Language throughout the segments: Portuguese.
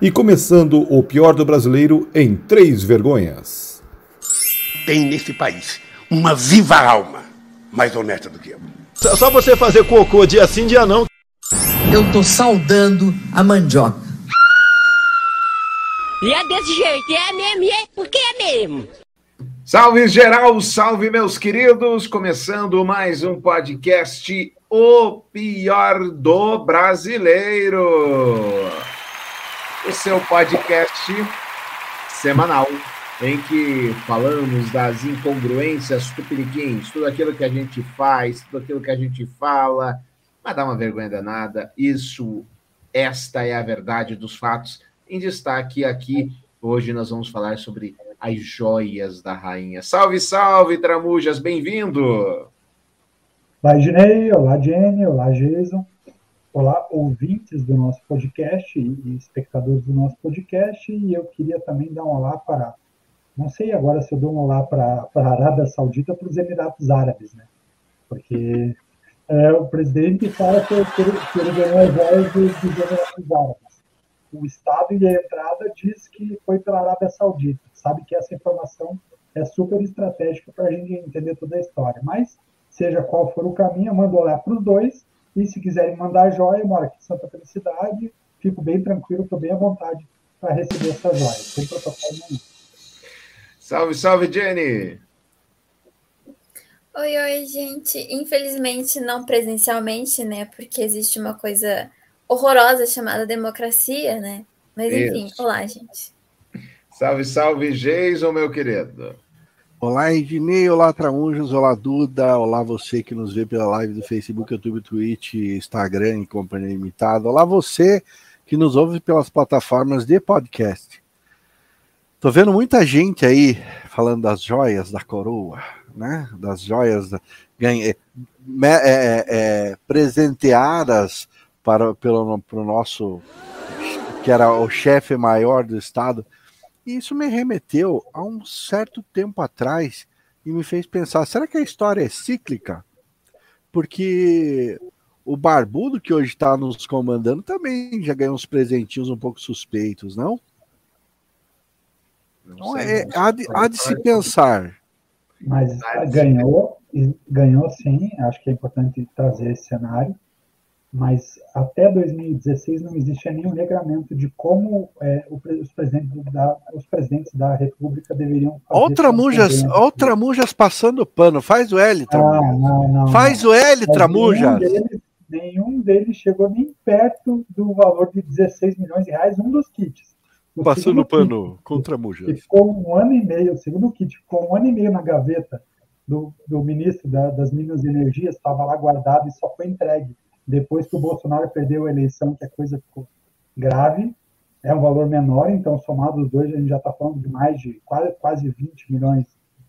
e começando o pior do brasileiro em três vergonhas. Tem nesse país uma viva alma mais honesta do que eu. Só você fazer cocô dia sim, dia não. Eu tô saudando a mandioca. E é desse jeito, é mesmo, e é porque é mesmo. Salve geral, salve meus queridos, começando mais um podcast O Pior do Brasileiro. O seu podcast semanal em que falamos das incongruências tupiniquins, tudo aquilo que a gente faz, tudo aquilo que a gente fala, mas dá uma vergonha danada. Isso, esta é a verdade dos fatos. Em destaque aqui, hoje nós vamos falar sobre as joias da rainha. Salve, salve, Tramujas, bem-vindo! Olá, Ginei, olá, Jenny, olá, Jason, olá, ouvintes do nosso podcast e espectadores do nosso podcast, e eu queria também dar um olá para, não sei agora se eu dou um olá para, a Arábia Saudita ou para os Emirados Árabes, né? Porque é, o presidente fala que, que, ele, ganhou as joias dos, dos Emirados Árabes. O Estado e a entrada diz que foi pela Arábia Saudita sabe que essa informação é super estratégica para a gente entender toda a história. Mas, seja qual for o caminho, eu mando olhar para os dois. E se quiserem mandar joia, eu moro aqui em Santa Felicidade, fico bem tranquilo, estou bem à vontade para receber essa joia, sem protocolo nenhum. Salve, salve, Jenny! Oi, oi, gente. Infelizmente, não presencialmente, né? Porque existe uma coisa horrorosa chamada democracia, né? Mas enfim, Isso. olá, gente. Salve, salve, Jason, meu querido. Olá, Ednei, olá, Traunjos, olá, Duda, olá, você que nos vê pela live do Facebook, YouTube, Twitch, Instagram e Companhia Limitada. Olá, você que nos ouve pelas plataformas de podcast. Tô vendo muita gente aí falando das joias da coroa, né? Das joias da, ganha, é, é, é, presenteadas para pelo pro nosso que era o chefe maior do estado. E isso me remeteu a um certo tempo atrás e me fez pensar: será que a história é cíclica? Porque o barbudo que hoje está nos comandando também já ganhou uns presentinhos um pouco suspeitos, não? Não então, sei, é, há, de, há de se pensar. Mas ganhou, ganhou sim, acho que é importante trazer esse cenário mas até 2016 não existia nenhum regramento de como é, os, presidentes da, os presidentes da República deveriam fazer. Outra Mujas, outra Mujas passando pano. Faz o L, Tramujas. Ah, não, não, Faz não. o L, Tramujas. Nenhum deles, nenhum deles chegou nem perto do valor de 16 milhões de reais, um dos kits. O passando pano contra Mujas. Ficou um ano e meio, o segundo kit ficou um ano e meio na gaveta do, do ministro da, das Minas e Energias, estava lá guardado e só foi entregue depois que o Bolsonaro perdeu a eleição, que a coisa ficou grave, é um valor menor, então somado os dois, a gente já está falando de mais de quase, quase 20 milhões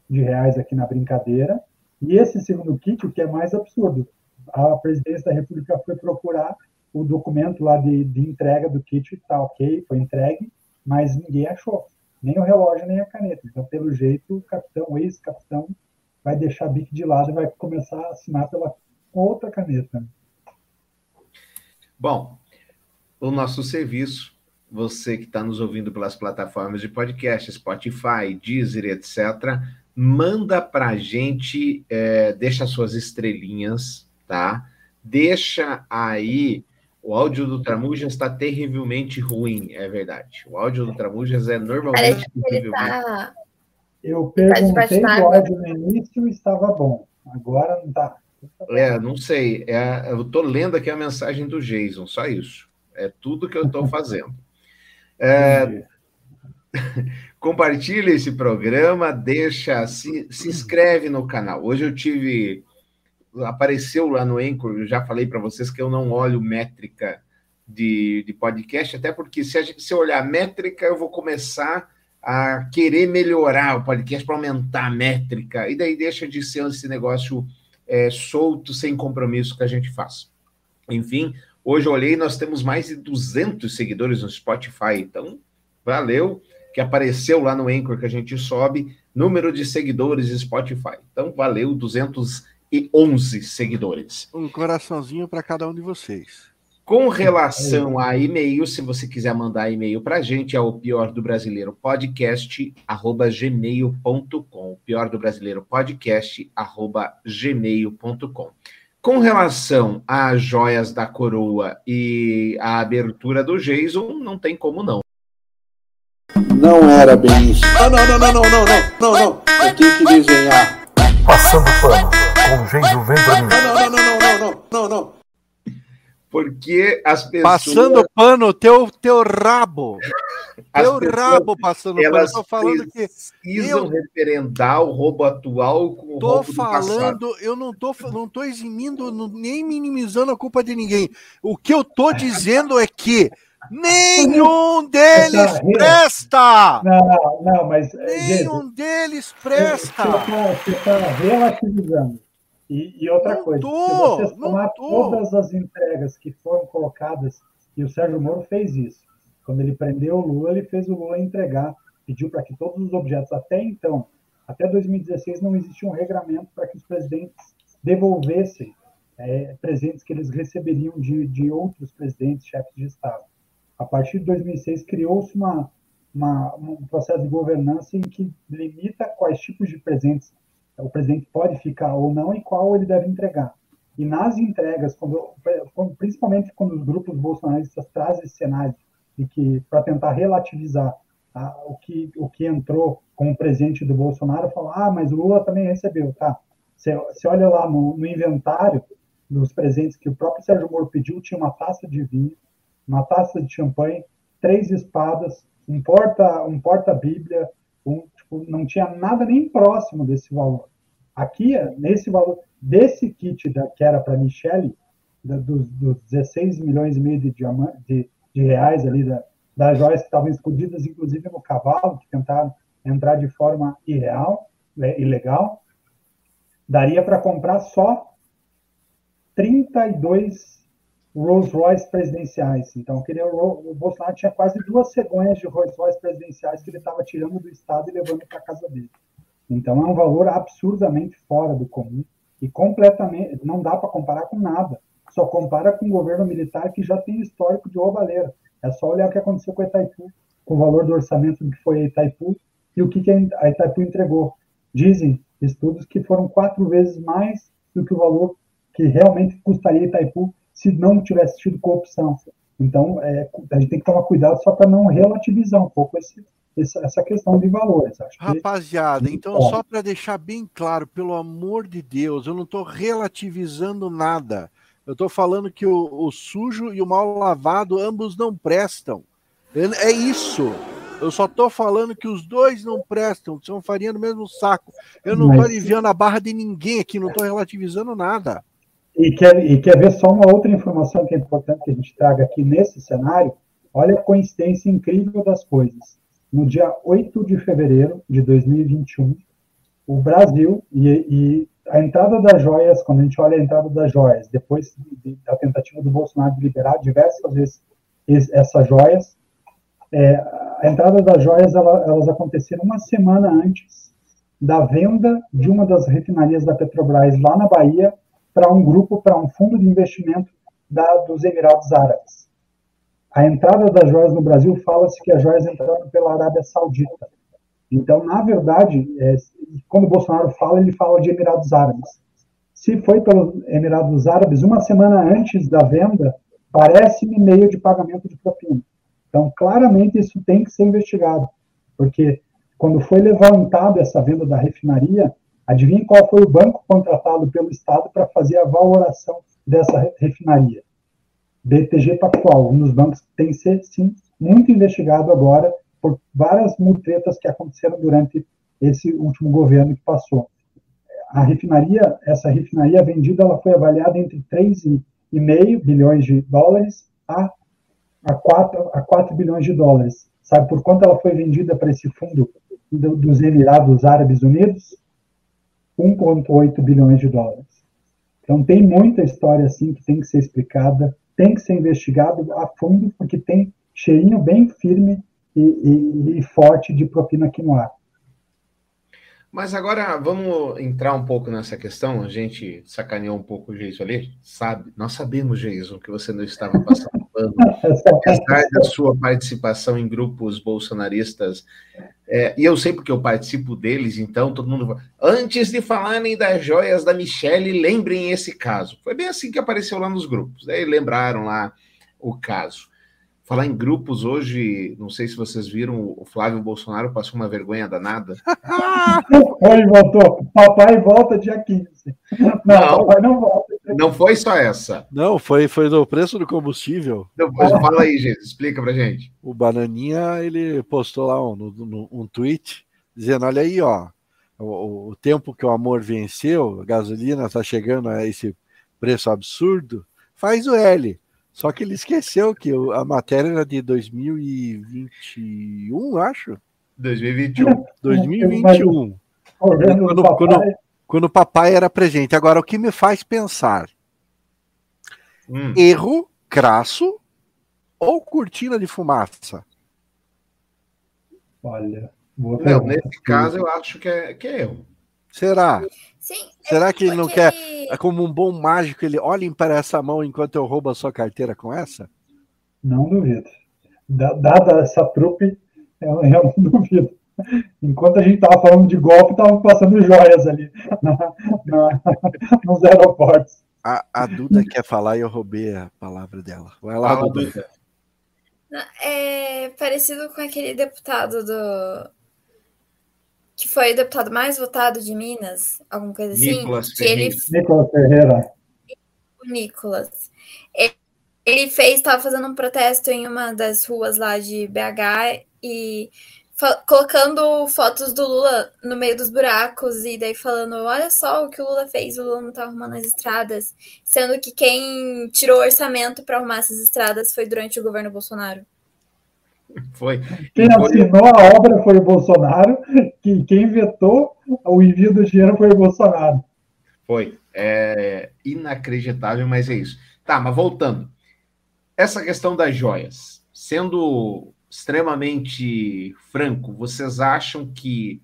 de reais aqui na brincadeira. E esse segundo kit, o que é mais absurdo, a presidência da República foi procurar o documento lá de, de entrega do kit, está ok, foi entregue, mas ninguém achou, nem o relógio, nem a caneta. Então, pelo jeito, o capitão, ex-capitão, vai deixar a BIC de lado e vai começar a assinar pela outra caneta. Bom, o nosso serviço, você que está nos ouvindo pelas plataformas de podcast, Spotify, Deezer, etc., manda para a gente, é, deixa suas estrelinhas, tá? Deixa aí. O áudio do Tramujas está terrivelmente ruim, é verdade. O áudio do Tramujas é normalmente terrivelmente. Tá... Eu perguntei o áudio no início e estava bom. Agora não está. É, não sei. É, eu estou lendo aqui a mensagem do Jason, só isso. É tudo que eu estou fazendo. É, compartilha esse programa, deixa, se, se inscreve no canal. Hoje eu tive. Apareceu lá no Anchor, eu já falei para vocês que eu não olho métrica de, de podcast, até porque se, a gente, se eu olhar métrica, eu vou começar a querer melhorar o podcast para aumentar a métrica, e daí deixa de ser esse negócio é, solto, sem compromisso que a gente faz. Enfim, hoje eu olhei, nós temos mais de 200 seguidores no Spotify, então valeu, que apareceu lá no Anchor que a gente sobe, número de seguidores Spotify. Então valeu, 211 seguidores. Um coraçãozinho para cada um de vocês. Com relação a e-mail, se você quiser mandar e-mail para a gente, é o pior do brasileiro podcast, arroba gmail.com. Pior do brasileiro podcast, arroba gmail.com. Com relação às joias da coroa e a abertura do Jason, não tem como não. Não era bem isso. Não, não, não, não, não, não, não, não, Eu tenho que desenhar. Passando pano, com jeito vendo. pra mim. Não, não, não, não, não, não, não. não. Porque as pessoas. Passando pano, teu, teu rabo. as Teu pessoas, rabo passando pano. Eu Elas tô falando que. precisam eu- referendar o roubo atual com o Tô roubo falando, eu não tô, não tô eximindo, nem minimizando a culpa de ninguém. O que eu tô dizendo é que nenhum deles Essa- presta! Não, não, mas. eh, gente, Nenhum deles Você presta! está relativizando. E, e outra Não coisa, tô, se você somar todas as entregas que foram colocadas, e o Sérgio Moro fez isso. Quando ele prendeu o Lula, ele fez o Lula entregar, pediu para que todos os objetos, até então, até 2016, não existia um regramento para que os presidentes devolvessem é, presentes que eles receberiam de, de outros presidentes, chefes de Estado. A partir de 2006, criou-se uma, uma, um processo de governança em que limita quais tipos de presentes o presidente pode ficar ou não e qual ele deve entregar. E nas entregas, quando, principalmente quando os grupos bolsonaristas trazem esse cenário de que para tentar relativizar ah, o que o que entrou como presente do Bolsonaro, falam, ah, mas o Lula também recebeu, tá? Você olha lá no, no inventário dos presentes que o próprio Sérgio Moro pediu, tinha uma taça de vinho, uma taça de champanhe, três espadas, um porta um porta Bíblia, um, tipo, não tinha nada nem próximo desse valor. Aqui, nesse valor, desse kit da, que era para Michele, da- dos, dos 16 milhões e meio de, diama- de, de reais ali, da, das joias que estavam escondidas, inclusive no cavalo, que tentaram entrar de forma irreal, né, ilegal, daria para comprar só 32 Rolls Royce presidenciais. Então, o Bolsonaro tinha quase duas cegonhas de Rolls Royce presidenciais que ele estava tirando do Estado e levando para casa dele. Então, é um valor absurdamente fora do comum e completamente. Não dá para comparar com nada. Só compara com o governo militar que já tem histórico de roubalheira. É só olhar o que aconteceu com a Itaipu, com o valor do orçamento do que foi a Itaipu e o que que a Itaipu entregou. Dizem estudos que foram quatro vezes mais do que o valor que realmente custaria Itaipu se não tivesse tido corrupção. Então, é, a gente tem que tomar cuidado só para não relativizar um pouco esse, essa questão de valores. Acho que Rapaziada, então Ó. só para deixar bem claro, pelo amor de Deus, eu não estou relativizando nada. Eu estou falando que o, o sujo e o mal lavado ambos não prestam. É é isso. Eu só estou falando que os dois não prestam, são farinha no mesmo saco. Eu não estou Mas- aliviando a barra de ninguém aqui, não estou relativizando nada. E quer, e quer ver só uma outra informação que é importante que a gente traga aqui nesse cenário? Olha a coincidência incrível das coisas. No dia 8 de fevereiro de 2021, o Brasil e, e a entrada das joias, quando a gente olha a entrada das joias, depois de- da tentativa do Bolsonaro de liberar diversas vezes es- essas joias, é, a entrada das joias ela- elas aconteceram uma semana antes da venda de uma das refinarias da Petrobras lá na Bahia para um grupo, para um fundo de investimento da, dos Emirados Árabes. A entrada das joias no Brasil fala-se que as joias entraram pela Arábia Saudita. Então, na verdade, é, quando Bolsonaro fala, ele fala de Emirados Árabes. Se foi pelos Emirados Árabes, uma semana antes da venda, parece-me meio de pagamento de propina. Então, claramente, isso tem que ser investigado, porque quando foi levantada essa venda da refinaria, adivinhe qual foi o banco contratado pelo Estado para fazer a valoração dessa re- refinaria? BTG Pactual, um dos bancos que tem que ser, sim, muito investigado agora por várias mutretas que aconteceram durante esse último governo que passou. A refinaria, essa refinaria vendida, ela foi avaliada entre 3,5 bilhões de dólares a, a, 4, a 4 bilhões de dólares. Sabe por quanto ela foi vendida para esse fundo do- dos Emirados Árabes Unidos? 1,8 bilhões de dólares. Então tem muita história assim que tem que ser explicada, tem que ser investigado a fundo, porque tem cheirinho bem firme e, e- e forte de propina aqui no ar. Mas agora vamos entrar um pouco nessa questão. A gente sacaneou um pouco o Geison ali, sabe? Nós sabemos, Geison, que você não estava passando pano, apesar da sua participação em grupos bolsonaristas. É, e eu sei porque eu participo deles, então todo mundo. Antes de falarem das joias da Michelle, lembrem esse caso. Foi bem assim que apareceu lá nos grupos. Aí lembraram lá o caso. Falar em grupos hoje, não sei se vocês viram, o Flávio Bolsonaro passou uma vergonha danada. Ele voltou. Papai volta dia 15. Não, não, papai não volta. Não foi só essa. Não, foi, foi do preço do combustível. Depois fala aí, gente, explica pra gente. O Bananinha, ele postou lá um, um tweet dizendo: olha aí, ó, o, o tempo que o amor venceu, a gasolina tá chegando a esse preço absurdo, faz o L. Só que ele esqueceu que a matéria era de 2021, acho. 2021. 2021. Quando, quando, quando o papai era presente. Agora, o que me faz pensar? Hum. Erro crasso ou cortina de fumaça? Olha. Não, nesse caso eu acho que é, que é erro. Será? Sim. Será que ele não quer, é como um bom mágico, ele olhem para essa mão enquanto eu roubo a sua carteira com essa? Não duvido. Dada essa trupe, eu, eu não duvido. Enquanto a gente estava falando de golpe, estavam passando joias ali na, na, nos aeroportos. A, a, Duda quer falar e eu roubei a palavra dela. Vai lá, Fala, Duda. É parecido com aquele deputado do, que foi o deputado mais votado de Minas, alguma coisa assim. Nicolas que ele Nicolas Ferreira. O Nicolas. Ele, fez, estava fazendo um protesto em uma das ruas lá de BH e colocando fotos do Lula no meio dos buracos e daí falando, olha só o que o Lula fez, o Lula não tá arrumando as estradas, sendo que quem tirou o orçamento para arrumar essas estradas foi durante o governo Bolsonaro. Foi. Quem foi... assinou a obra foi o Bolsonaro, que quem vetou o envio do dinheiro foi o Bolsonaro. Foi. É inacreditável, mas é isso. Tá, mas voltando. Essa questão das joias, sendo extremamente franco, vocês acham que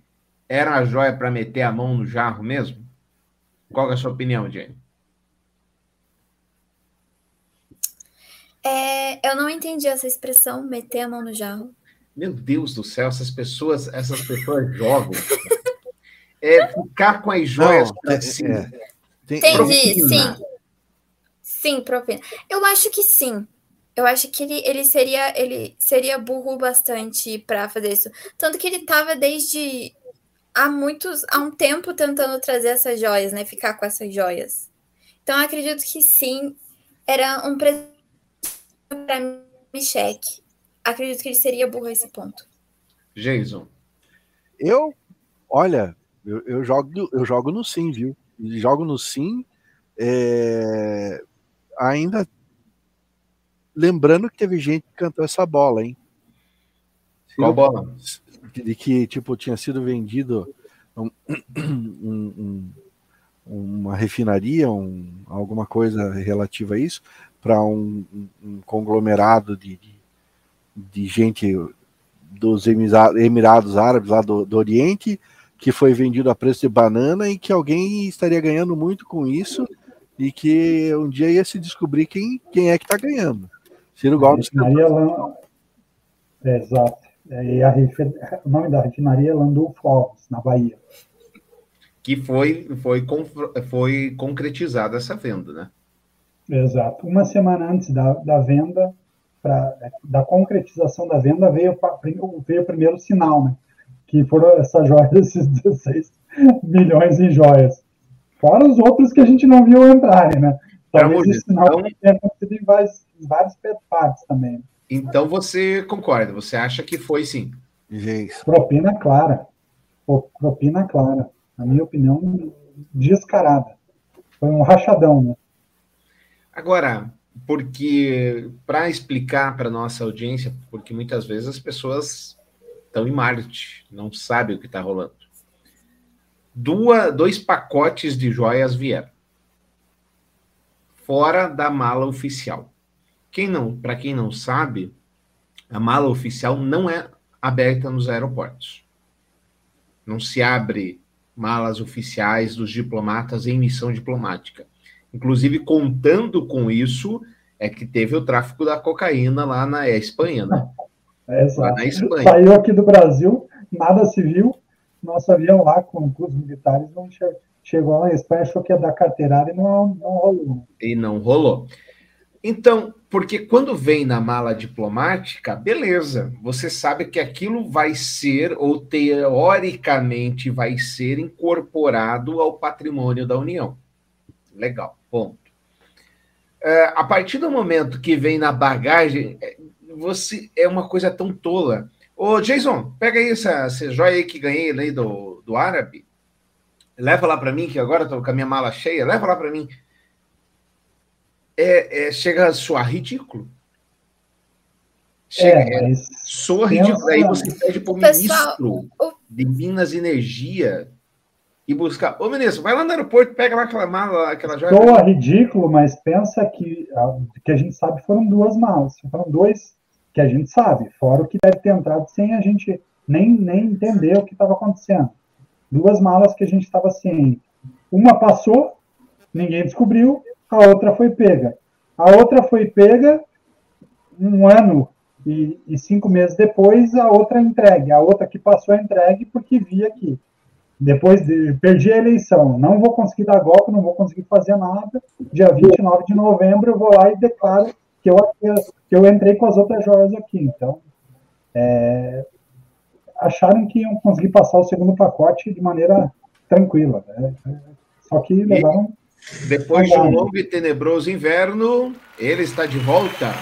era a joia para meter a mão no jarro mesmo? Qual é a sua opinião, Jenny? É, eu não entendi essa expressão, meter a mão no jarro. Meu Deus do céu, essas pessoas, essas pessoas jogam. é ficar com as joias não, assim. É, tem, Entendi, propina. sim. Sim, propina. Eu acho que sim. Eu acho que ele, ele seria ele seria burro bastante para fazer isso. Tanto que ele estava desde há muitos há um tempo tentando trazer essas joias, né? Ficar com essas joias. Então acredito que sim, era um presente para Michek. Acredito que ele seria burro a esse ponto. Jason. Eu, olha, eu, eu, jogo, eu jogo no sim, viu? Jogo no sim. É... Ainda lembrando que teve gente que cantou essa bola, hein? Qual bola? De que, tipo, tinha sido vendido um, um, um, uma refinaria, alguma coisa relativa a isso, para um, um, conglomerado de, de, de, gente dos Emirados Árabes lá do, do Oriente, que foi vendido a preço de banana e que alguém estaria ganhando muito com isso e que um dia ia se descobrir quem, quem é que está ganhando. Ciro Gomes. É, exato. É, a, o nome da refinaria é Landulfo Alves, na Bahia. Que foi, foi, foi concretizada essa venda, né? Exato. Uma semana antes da, da venda, pra, da concretização da venda, veio, veio o primeiro sinal, né? Que foram essas joias, esses 16 milhões em joias. Fora os outros que a gente não viu entrarem, né? Talvez esse sinal então, tenha acontecido em vários, vários partes também. Então você concorda, você acha que foi sim? Propina clara. Propina clara. Na minha opinião, descarada. Foi um rachadão, né? Agora, porque para explicar para nossa audiência, porque muitas vezes as pessoas estão em Marte, não sabem o que está rolando. Dua, dois pacotes de joias vieram fora da mala oficial. Quem não, para quem não sabe, a mala oficial não é aberta nos aeroportos. Não se abre malas oficiais dos diplomatas em missão diplomática. Inclusive, contando com isso, é que teve o tráfico da cocaína lá na Espanha, né? É, lá na Espanha. Saiu aqui do Brasil, nada se viu. Nosso avião lá com, com os militares não chegou, chegou lá na Espanha, achou que ia dar carteirada e não, não rolou. E não rolou. Então, porque quando vem na mala diplomática, beleza, você sabe que aquilo vai ser, ou teoricamente vai ser, incorporado ao patrimônio da União. Legal, ponto. É, a partir do momento que vem na bagagem, é, você é uma coisa tão tola. Ô, Jason, pega aí essa, essa joia aí que ganhei aí do, do árabe. Leva lá para mim, que agora estou com a minha mala cheia. Leva lá para mim é, é, chega a soar ridículo. Chega, é, é, soa ridículo. Aí você pede para o ministro de Minas e Energia e buscar. Ô, ministro, vai lá no aeroporto, pega lá aquela mala, aquela joia. Soa ridículo, mas pensa que que a gente sabe foram duas malas. Foram dois que a gente sabe, fora o que deve ter entrado sem a gente nem, nem entender o que estava acontecendo. Duas malas que a gente estava ciente. Uma passou, ninguém descobriu, a outra foi pega. A outra foi pega um ano e, e, cinco meses depois, a outra entregue. A outra que passou entregue porque via que depois de, perdi a eleição, não vou conseguir dar golpe, não vou conseguir fazer nada. Dia 29 de novembro eu vou lá e declaro que eu, que eu entrei com as outras joias aqui. Então, é, acharam que iam conseguir passar o segundo pacote de maneira tranquila. Né? Só que levaram depois de um longo e tenebroso inverno, ele está de volta.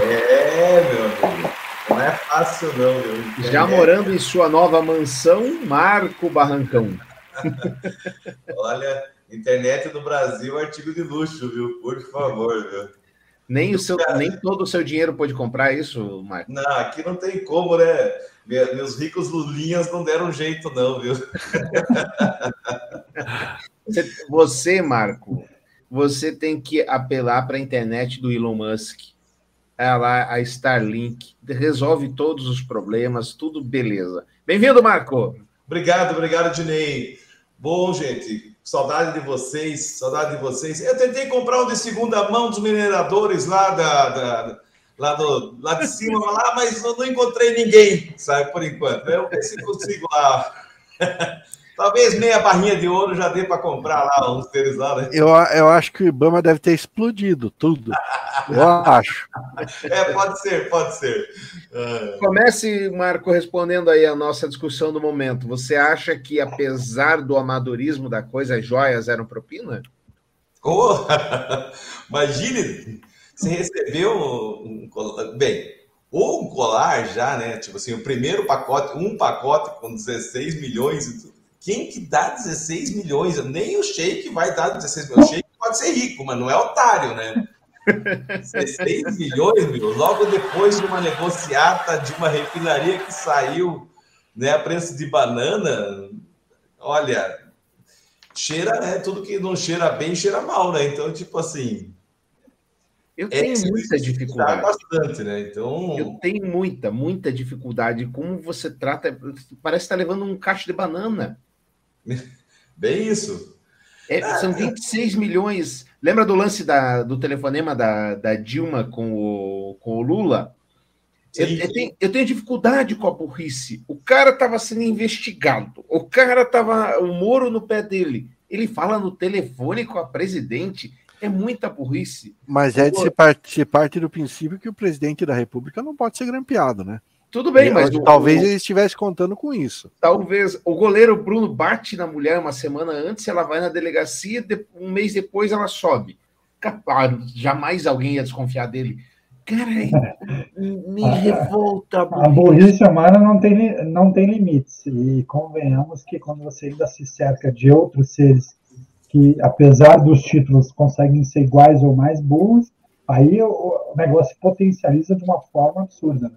É, meu amigo. Não é fácil, não, meu. Já morando em sua nova mansão, Marco Barrancão. Olha, internet do Brasil, artigo de luxo, viu? Por favor, viu? Nem, o seu, nem todo o seu dinheiro pode comprar isso, Marco? Não, aqui não tem como, né? Meus ricos lulinhas não deram jeito, não, viu? Você, Marco, você tem que apelar para a internet do Elon Musk. Ela, a Starlink, resolve todos os problemas, tudo beleza. Bem-vindo, Marco. Obrigado, obrigado, Dinei. Bom, gente, saudade de vocês, saudade de vocês. Eu tentei comprar um de segunda mão dos mineradores lá da, da lá, do, lá de cima, lá, mas eu não encontrei ninguém, sabe, por enquanto. Eu se consigo lá. Talvez meia barrinha de ouro já dê para comprar lá uns deles lá, né? Eu, eu acho que o Ibama deve ter explodido tudo. Eu acho. É, pode ser, pode ser. É. Comece, Marco, respondendo aí a nossa discussão do momento. Você acha que, apesar do amadorismo da coisa, as joias eram propina? Oh, imagine, você recebeu um, um bem, ou um colar já, né? Tipo assim, o primeiro pacote, um pacote com 16 milhões e tudo quem que dá 16 milhões? Nem o Sheik vai dar 16 milhões. O Sheik pode ser rico, mas não é otário, né? 16 milhões, meu, logo depois de uma negociata de uma refinaria que saiu né, a preço de banana, olha, cheira, né? Tudo que não cheira bem, cheira mal, né? Então, tipo assim. Eu é tenho muita dificuldade. bastante, né? Então. Eu tenho muita, muita dificuldade. Como você trata. Parece que está levando um cacho de banana. Bem isso. É, são 26 milhões. Lembra do lance da, do telefonema da, da Dilma com o, com o Lula? Eu, eu, tenho, eu, tenho, dificuldade com a burrice. O cara estava sendo investigado. O cara estava. O Moro no pé dele. Ele fala no telefone com a presidente. É muita burrice. Mas é de se parte, se parte do princípio que o presidente da República não pode ser grampeado, né? Tudo bem, mas. O, talvez o, ele estivesse contando com isso. Talvez. O goleiro Bruno bate na mulher uma semana antes, ela vai na delegacia, um mês depois ela sobe. Capaz, jamais alguém ia desconfiar dele. Cara, me revolta. A, a burrice humana não tem, não tem limites. E convenhamos que quando você ainda se cerca de outros seres que, apesar dos títulos, conseguem ser iguais ou mais burros, aí o, o negócio potencializa de uma forma absurda. Né?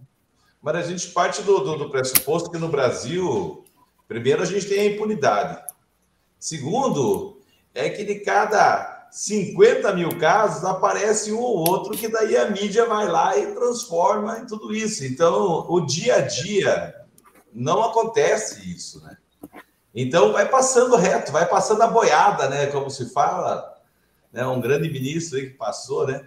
Mas a gente parte do, do, do, pressuposto que no Brasil, primeiro, a gente tem a impunidade. Segundo, é que de cada 50 mil casos aparece um ou outro que daí a mídia vai lá e transforma em tudo isso. Então, o dia a dia não acontece isso, né? Então vai passando reto, vai passando a boiada, né? Como se fala, né? Um grande ministro aí que passou, né?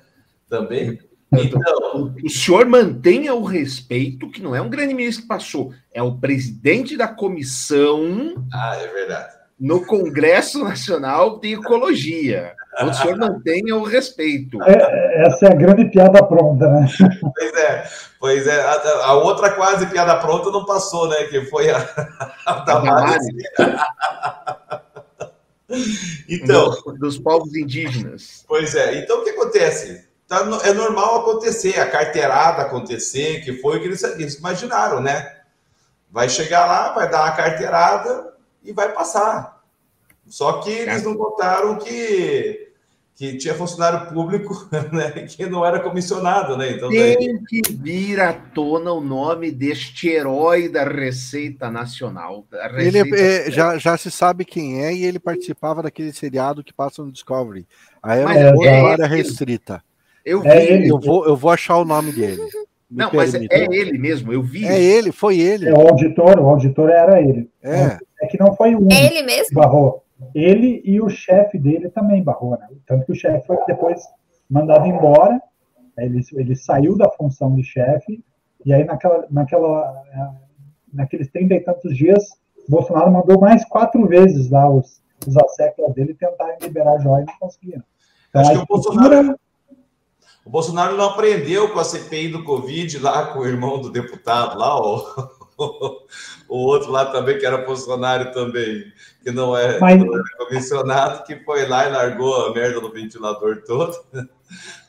Também. Então, o senhor mantenha o respeito, que não é um grande ministro que passou, é o presidente da comissão. Ah, é verdade. No Congresso Nacional de Ecologia. O senhor mantenha o respeito. É, essa é a grande piada pronta, né? Pois é, pois é. A, a outra quase piada pronta não passou, né? Que foi a, a Damares. então, dos, dos povos indígenas. Pois é. Então o que acontece? Tá, é normal acontecer, a carteirada acontecer, que foi o que eles, eles imaginaram, né? Vai chegar lá, vai dar a carteirada e vai passar. Só que eles não contaram que, que tinha funcionário público né, que não era comissionado, né? Então, Tem daí... que vir à tona o nome deste herói da Receita Nacional. Da Receita ele é, já, já se sabe quem é e ele participava daquele seriado que passa no Discovery. A era uma é, área restrita. Eu é vi. É ele. Eu vou, eu vou achar o nome dele. Me não, mas é, é, ele mesmo, eu vi. É ele, foi ele. É o auditor, o auditor era ele. É. É que não foi o É ele mesmo? Barrou. Ele e o chefe dele também barrou, né? Tanto que o chefe foi depois mandado embora. Ele, ele saiu da função de chefe, e aí naquela, naquela, naqueles trinta e tantos dias, Bolsonaro mandou mais quatro vezes lá os, os asseclas dele tentarem liberar a joia e não conseguiram. Então, Acho que o Bolsonaro o Bolsonaro não aprendeu com a CPI do Covid lá com o irmão do deputado lá, o, o outro lá também, que era funcionário também, que não é, Mas... não era comissionado, que foi lá e largou a merda do ventilador todo.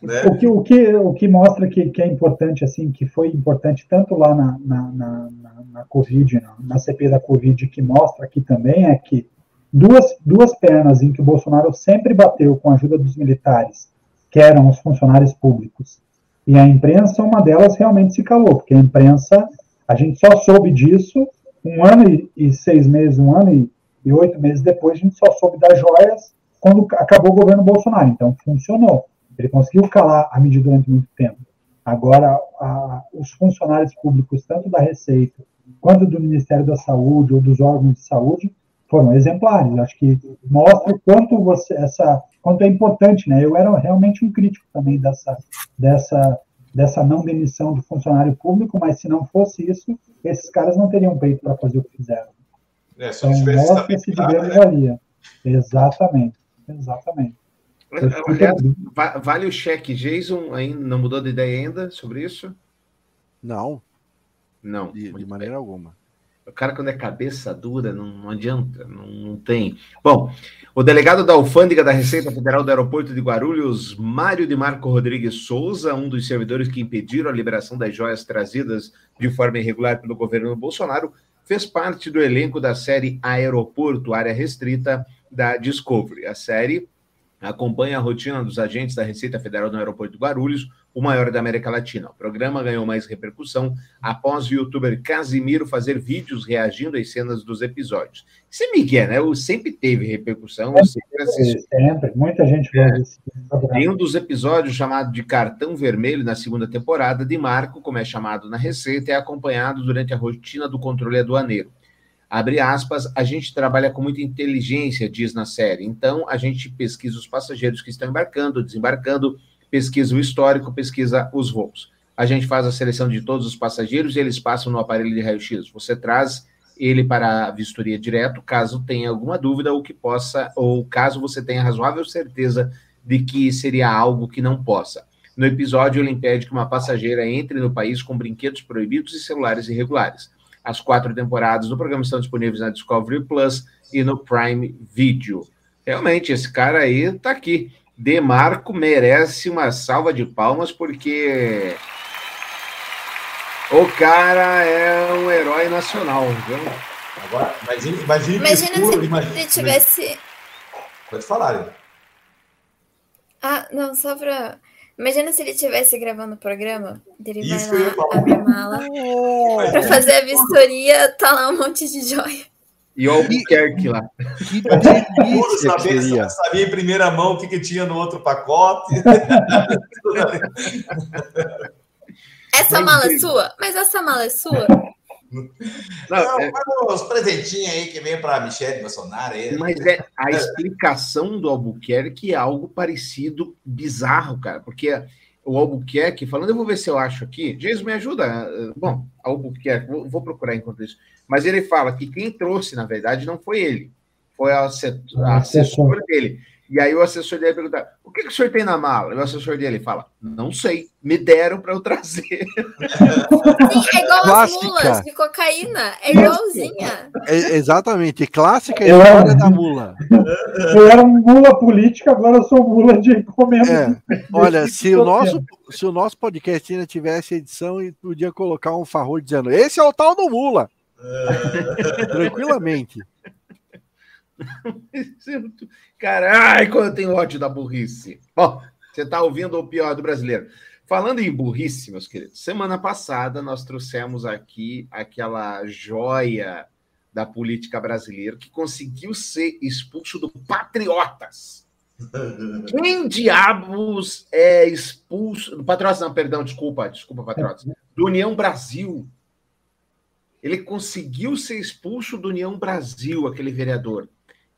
Né? O, que, o, que, o que mostra que, que é importante, assim, que foi importante tanto lá na, na, na, na, na Covid, na, na CPI da Covid, que mostra aqui também, é que duas, duas pernas em que o Bolsonaro sempre bateu com a ajuda dos militares que eram os funcionários públicos. E a imprensa, uma delas realmente se calou, porque a imprensa, a gente só soube disso um ano e, e seis meses, um ano e, e, oito meses depois, a gente só soube das joias quando acabou o governo Bolsonaro. Então, funcionou. Ele conseguiu calar a medida durante muito tempo. Agora, a, os funcionários públicos, tanto da Receita quanto do Ministério da Saúde ou dos órgãos de saúde, foram exemplares. Acho que mostra o quanto você, essa quanto é importante, né? Eu era realmente um crítico também dessa, dessa, dessa não demissão do funcionário público, mas se não fosse isso, esses caras não teriam peito para fazer o que fizeram. É, se então, mostra-se de grande né? valia. Exatamente, exatamente. Aliás, vale o cheque. Jason ainda não mudou de ideia ainda sobre isso? Não. Não. De, de maneira alguma. O cara, quando é cabeça dura, não, não adianta, não, não, tem. Bom, o delegado da Alfândega da Receita Federal do Aeroporto de Guarulhos, Mário de Marco Rodrigues Souza, um dos servidores que impediram a liberação das joias trazidas de forma irregular pelo governo Bolsonaro, fez parte do elenco da série Aeroporto, área restrita da Discovery. A série acompanha a rotina dos agentes da Receita Federal no aeroporto de Guarulhos, o maior da América Latina. O programa ganhou mais repercussão após o youtuber Casimiro fazer vídeos reagindo às cenas dos episódios. Se Miguel, né? Sempre teve repercussão. Sempre, sempre. muita gente é. Tem um dos episódios chamado de Cartão Vermelho na segunda temporada de Marco, como é chamado na Receita, é acompanhado durante a rotina do controle aduaneiro abre aspas, a gente trabalha com muita inteligência, diz na série. Então, a gente pesquisa os passageiros que estão embarcando, desembarcando, pesquisa o histórico, pesquisa os voos. A gente faz a seleção de todos os passageiros e eles passam no aparelho de raio-x. Você traz ele para a vistoria direto, caso tenha alguma dúvida ou que possa, ou caso você tenha razoável certeza de que seria algo que não possa. No episódio, ele impede que uma passageira entre no país com brinquedos proibidos e celulares irregulares. As quatro temporadas do programa estão disponíveis na Discovery Plus e no Prime Video. Realmente, esse cara aí tá aqui. Demarco merece uma salva de palmas porque o cara é um herói nacional, viu? Agora, imagine, imagine, imagina se imagine, ele tivesse. Pode falar. Ah, não, só para. Imagina se ele estivesse gravando o programa, ele Isso vai lá, abre a mala, para fazer a vistoria, tá lá um monte de joia. E o Albuquerque lá. Que delícia sabia, sabia em primeira mão o que, que tinha no outro pacote. essa mala é sua? Mas essa mala é sua? Não, é... os presentinhos aí que vem para Michelle Bolsonaro. Aí. Mas é a explicação do Albuquerque é algo parecido, bizarro, cara, porque o Albuquerque, falando, eu vou ver se eu acho aqui. Jesus, me ajuda. Bom, Albuquerque, vou, vou procurar enquanto isso. Mas ele fala que quem trouxe, na verdade, não foi ele, foi a, a assessora dele. E aí o assessor dele pergunta: o que, que o senhor tem na mala? E o assessor dele fala: não sei, me deram para eu trazer. Sim, é igual Clássica. as mulas de cocaína, é igualzinha. É, exatamente, clássica eu história era, da mula. Eu era mula política, agora eu sou mula de comer. É. Olha, se o, nosso, se o nosso podcast ainda tivesse edição, e podia colocar um farro dizendo: esse é o tal do mula. Tranquilamente. Caralho, quando eu tenho ódio da burrice. Bom, você está ouvindo o pior do brasileiro. Falando em burrice, meus queridos, semana passada nós trouxemos aqui aquela joia da política brasileira que conseguiu ser expulso do Patriotas. Quem diabos é expulso. Do Patriotas, não, perdão, desculpa, desculpa, Patriotas. Do União Brasil. Ele conseguiu ser expulso do União Brasil, aquele vereador.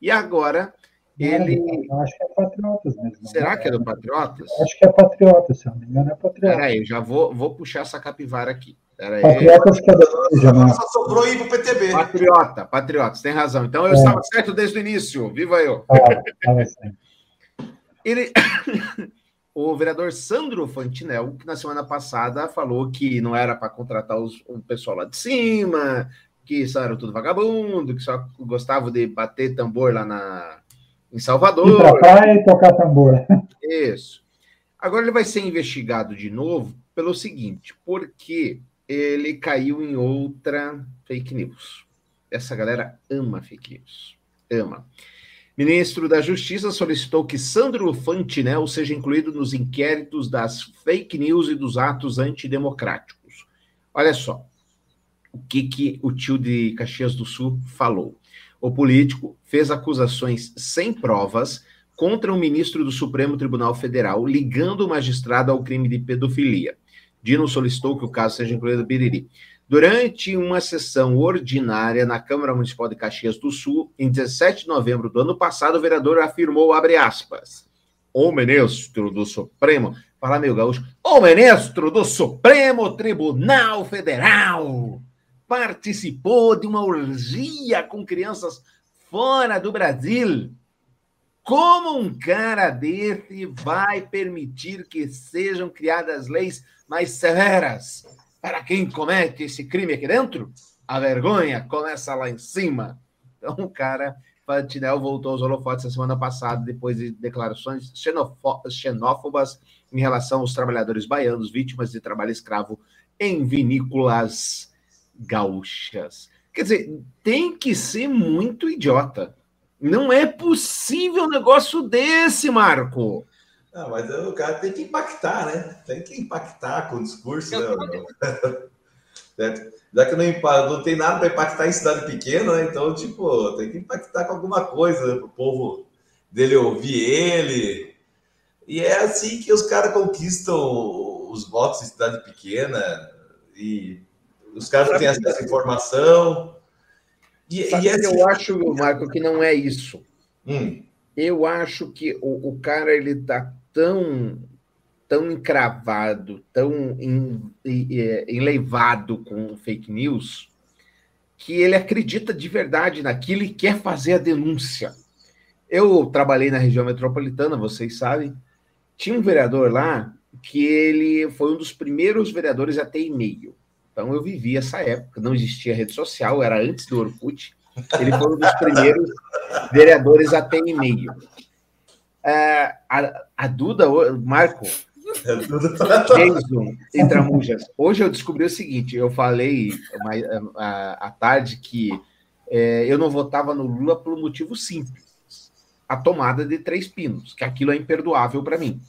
E agora ele. acho que é Patriotas mesmo. Será que é do Patriotas? Acho que é Patriotas, se eu não me engano, é Patriotas. Peraí, já vou, vou puxar essa capivara aqui. Peraí. Patriotas que é da né? Só sobrou ir pro PTB. Patriota, Patriotas, tem razão. Então eu é. estava certo desde o início. Viva eu! Ah, ele. o vereador Sandro Fantinel, que na semana passada falou que não era para contratar os, o pessoal lá de cima, que só era tudo vagabundo, que só gostava de bater tambor lá na, em Salvador. Ir pra praia e tocar tambor. Isso. Agora ele vai ser investigado de novo pelo seguinte, porque ele caiu em outra fake news. Essa galera ama fake news. Ama. Ministro da Justiça solicitou que Sandro Fantinel seja incluído nos inquéritos das fake news e dos atos antidemocráticos. Olha só, o que, que o tio de Caxias do Sul falou. O político fez acusações sem provas contra um ministro do Supremo Tribunal Federal, ligando o magistrado ao crime de pedofilia. Dino solicitou que o caso seja incluído no Biriri. Durante uma sessão ordinária na Câmara Municipal de Caxias do Sul, em 17 de novembro do ano passado, o vereador afirmou, abre aspas, o ministro do Supremo, fala meu gaúcho, o ministro do Supremo Tribunal Federal participou de uma orgia com crianças fora do Brasil. Como um cara desse vai permitir que sejam criadas leis mais severas para quem comete esse crime aqui dentro? A vergonha começa lá em cima. Então, o cara, Fantinel, voltou aos holofotes na semana passada, depois de declarações xenófobas em relação aos trabalhadores baianos vítimas de trabalho escravo em vinícolas gaúchas. Quer dizer, tem que ser muito idiota. Não é possível um negócio desse, Marco. Não, mas o cara tem que impactar, né? Tem que impactar com o discurso. Né? Já que não, não tem nada para impactar em cidade pequena, né? então, tipo, tem que impactar com alguma coisa né? para o povo dele ouvir ele. E é assim que os caras conquistam os votos em cidade pequena. E os caras têm acesso à informação. E, e assim, eu acho, Marco, que não é isso. Hum. Eu acho que o, o cara ele está tão tão encravado, tão enleivado com fake news, que ele acredita de verdade naquilo e quer fazer a denúncia. Eu trabalhei na região metropolitana, vocês sabem. Tinha um vereador lá que ele foi um dos primeiros vereadores a ter e-mail. Então eu vivi essa época, não existia rede social, era antes do Orkut. Ele foi um dos primeiros vereadores a ter e-mail. É, a, a, Duda, Marco, Jason e Tramujas. Hoje eu descobri o seguinte: eu falei à tarde que é, eu não votava no Lula por um motivo simples a tomada de três pinos, que aquilo é imperdoável para mim.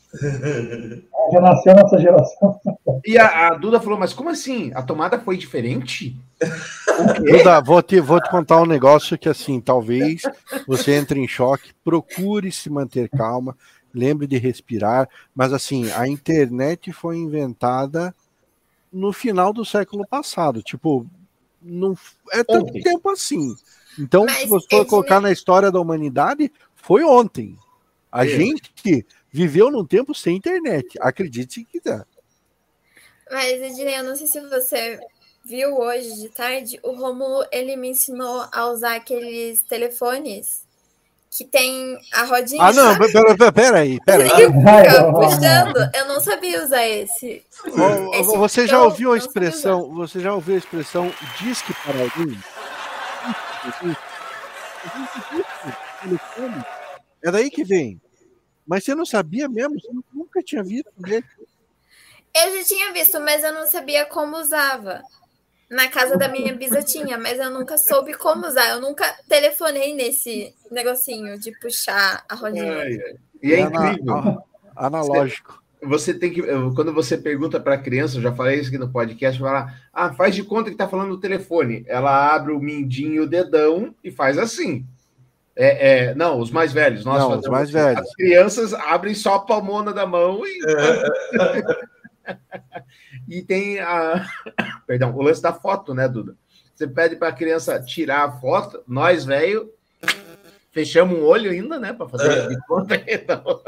Já nasceu nessa geração. E a, a, Duda falou, mas como assim? A tomada foi diferente? Duda, vou te, vou te contar um negócio que assim, talvez você entre em choque, procure se manter calma, lembre de respirar, mas assim, a internet foi inventada no final do século passado, tipo, não é tanto Ontem. tempo assim. Então, Mas se você for colocar na história da humanidade, foi ontem. A É. gente que viveu num tempo sem internet, acredite se quiser. Mas, Ednei, eu não sei se você viu hoje de tarde, o Romulo, ele me ensinou a usar aqueles telefones que tem a rodinha. Ah, não, sabe? pera, pera, pera aí, pera aí. Puxando. Eu não sabia usar esse. Esse Você já ouviu a expressão? Você já ouviu a expressão disque para alguém? É daí que vem. Mas você não sabia mesmo? Você nunca tinha visto? Eu já tinha visto, mas eu não sabia como usava. Na casa da minha bisa tinha, mas eu nunca soube como usar. Eu nunca telefonei nesse negocinho de puxar a rodinha. Ai. E é ana- incrível. analógico. Você tem que. Quando você pergunta para a criança, eu já falei isso aqui no podcast, fala, ah, faz de conta que está falando no telefone. Ela abre o mindinho e o dedão e faz assim. É, é, não, os mais velhos. Nós Não, os fazemos mais assim. velhos. As crianças abrem só a palmona da mão e. e tem a. Perdão, o lance da foto, né, Duda? Você pede para a criança tirar a foto, nós, velho, fechamos um olho ainda, né, para fazer de conta então,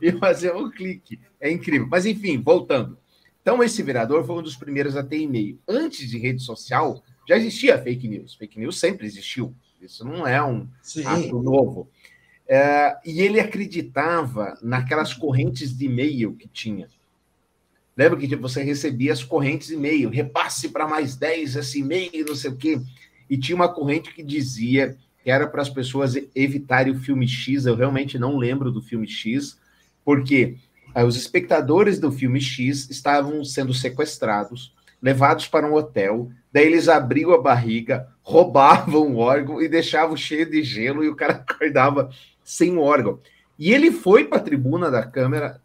e fazer um clique. É incrível. Mas, enfim, voltando. Então, esse vereador foi um dos primeiros a ter e-mail. Antes de rede social, já existia fake news. Fake news sempre existiu. Isso não é um Sim. ato novo. É, e ele acreditava naquelas correntes de e-mail que tinha. Lembra que você recebia as correntes e-mail, repasse para mais 10 esse e-mail, não sei o quê. E tinha uma corrente que dizia que era para as pessoas evitarem o filme X. Eu realmente não lembro do filme X, porque ah, os espectadores do filme X estavam sendo sequestrados, levados para um hotel, daí eles abriam a barriga, roubavam o órgão e deixavam cheio de gelo e o cara acordava sem o órgão. E ele foi para a tribuna da Câmara,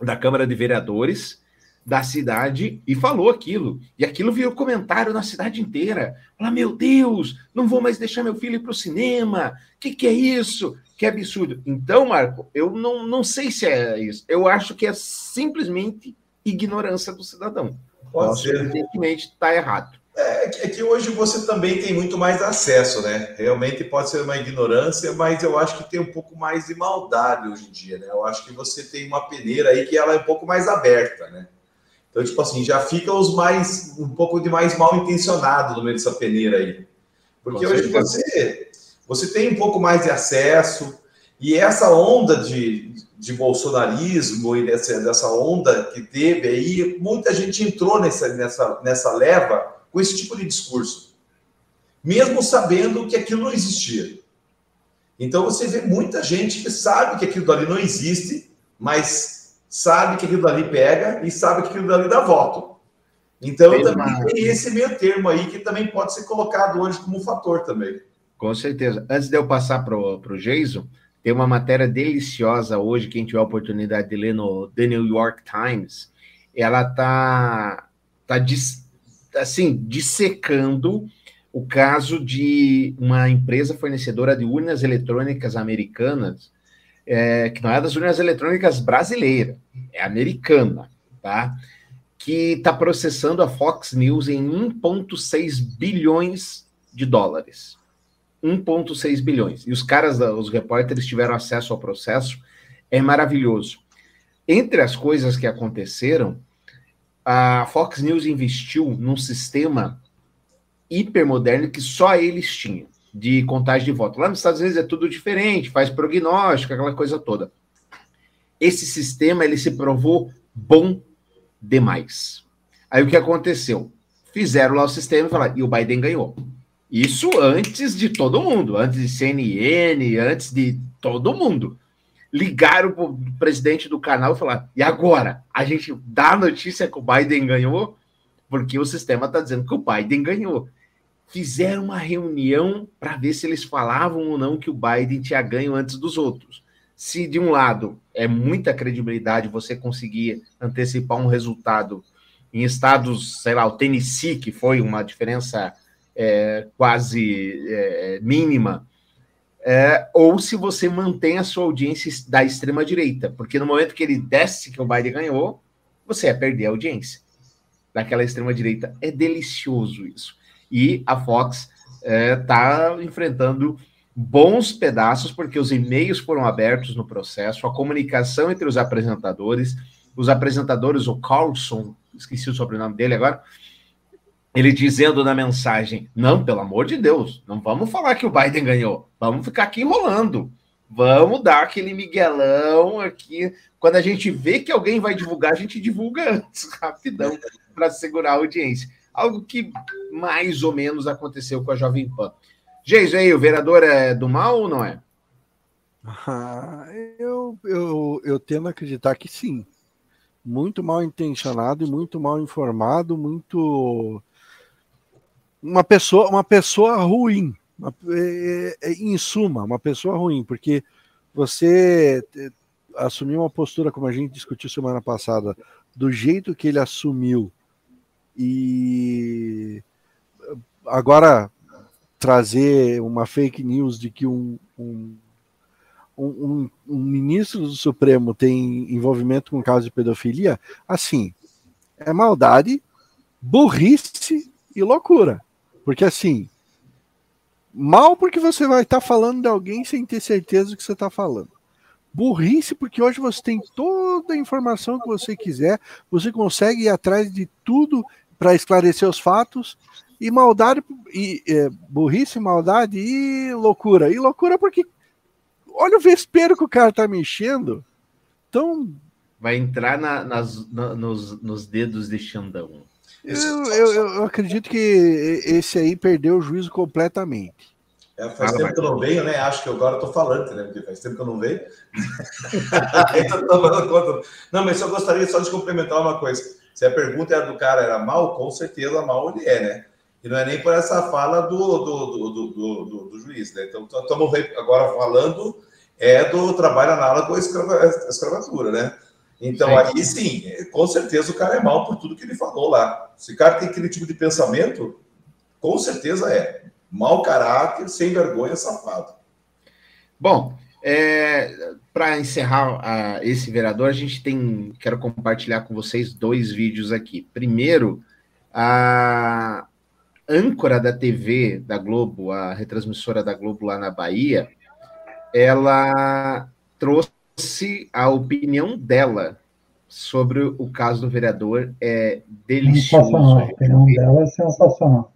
da Câmara de Vereadores da cidade e falou aquilo. E aquilo virou comentário na cidade inteira. Fala, meu Deus, não vou mais deixar meu filho ir para o cinema. O que, que é isso? Que absurdo. Então, Marco, eu não, não sei se é isso. Eu acho que é simplesmente ignorância do cidadão. Pode ser. Evidentemente, está errado. É que, é que hoje você também tem muito mais acesso, né? Realmente pode ser uma ignorância, mas eu acho que tem um pouco mais de maldade hoje em dia, né? Eu acho que você tem uma peneira aí que ela é um pouco mais aberta, né? Então, tipo assim, já fica os mais, um pouco de mais mal intencionado no meio dessa peneira aí. Porque hoje você, você tem um pouco mais de acesso, e essa onda de, de bolsonarismo e dessa, dessa onda que teve aí, muita gente entrou nessa, nessa, nessa leva com esse tipo de discurso, mesmo sabendo que aquilo não existia. Então você vê muita gente que sabe que aquilo dali não existe, mas sabe que aquilo dali pega e sabe que aquilo dali dá voto. Então Tem também tem esse meio termo aí que também pode ser colocado hoje como fator também. Com certeza. Antes de eu passar para o Jason, tem uma matéria deliciosa hoje, quem tiver a oportunidade de ler no The New York Times, ela tá, tá dis- assim, dissecando o caso de uma empresa fornecedora de urnas eletrônicas americanas, é, que não é das urnas eletrônicas brasileiras, é americana, tá? Que está processando a Fox News em 1,6 bilhões de dólares. 1,6 bilhões. E os caras, os repórteres tiveram acesso ao processo. É maravilhoso. Entre as coisas que aconteceram, a Fox News investiu num sistema hipermoderno que só eles tinham, de contagem de voto. Lá nos Estados Unidos é tudo diferente, faz prognóstico, aquela coisa toda. Esse sistema, ele se provou bom demais. Aí o que aconteceu? Fizeram lá o sistema e falaram, e o Biden ganhou. Isso antes de todo mundo, antes de CNN, antes de todo mundo. Ligaram para o presidente do canal e falaram: e agora? A gente dá a notícia que o Biden ganhou? Porque o sistema está dizendo que o Biden ganhou. Fizeram uma reunião para ver se eles falavam ou não que o Biden tinha ganho antes dos outros. Se de um lado é muita credibilidade você conseguir antecipar um resultado em estados, sei lá, o Tennessee, que foi uma diferença é, quase é, mínima, é, ou se você mantém a sua audiência da extrema-direita, porque no momento que ele desce que o Biden ganhou, você ia perder a audiência daquela extrema-direita. É delicioso isso. E a Fox está enfrentando bons pedaços, porque os e-mails foram abertos no processo, a comunicação entre os apresentadores, os apresentadores, o Carlson, esqueci o sobrenome dele agora, ele dizendo na mensagem: não, pelo amor de Deus, não vamos falar que o Biden ganhou, vamos ficar aqui enrolando. Vamos dar aquele miguelão aqui. Quando a gente vê que alguém vai divulgar, a gente divulga antes, rapidão, para segurar a audiência. Algo que mais ou menos aconteceu com a Jovem Pan. Geis, aí, o vereador é do mal ou não é? Ah, eu, eu, eu tendo a acreditar que sim. Muito mal intencionado e muito mal informado, muito. Uma pessoa, uma pessoa ruim. Uma, é, é, em suma, uma pessoa ruim, porque você assumir uma postura, como a gente discutiu semana passada, do jeito que ele assumiu, e agora trazer uma fake news de que um, um, um, um ministro do Supremo tem envolvimento com caso de pedofilia, assim, é maldade, burrice e loucura. Porque assim, mal porque você vai estar tá falando de alguém sem ter certeza do que você está falando. Burrice, porque hoje você tem toda a informação que você quiser, você consegue ir atrás de tudo para esclarecer os fatos e maldade, e é, burrice, maldade e loucura. E loucura porque olha o vespeiro que o cara tá mexendo. Então. Vai entrar na, nas, na, nos, nos dedos de Xandão. Eu, eu, eu, acredito que esse aí perdeu o juízo completamente. É, faz ah, tempo que eu não venho, né? Acho que agora eu tô falando, né? Porque faz tempo que eu não venho. não, mas eu gostaria só de complementar uma coisa. Se a pergunta era do cara era mal, com certeza mal ele é, né? E não é nem por essa fala do, do, do, do, juiz, né? Então, estamos agora falando é do trabalho análogo à escrava, escravatura, né? Então, aí sim, com certeza o cara é mal por tudo que ele falou lá. Se o cara tem aquele tipo de pensamento, com certeza é. Mau caráter, sem vergonha, safado. Bom, é, para encerrar uh, esse vereador, a gente tem. Quero compartilhar com vocês dois vídeos aqui. Primeiro, a, âncora da TV da Globo, a retransmissora da Globo lá na Bahia, ela trouxe a opinião dela sobre o caso do vereador. É delicioso. Sensacional. A opinião dela é sensacional.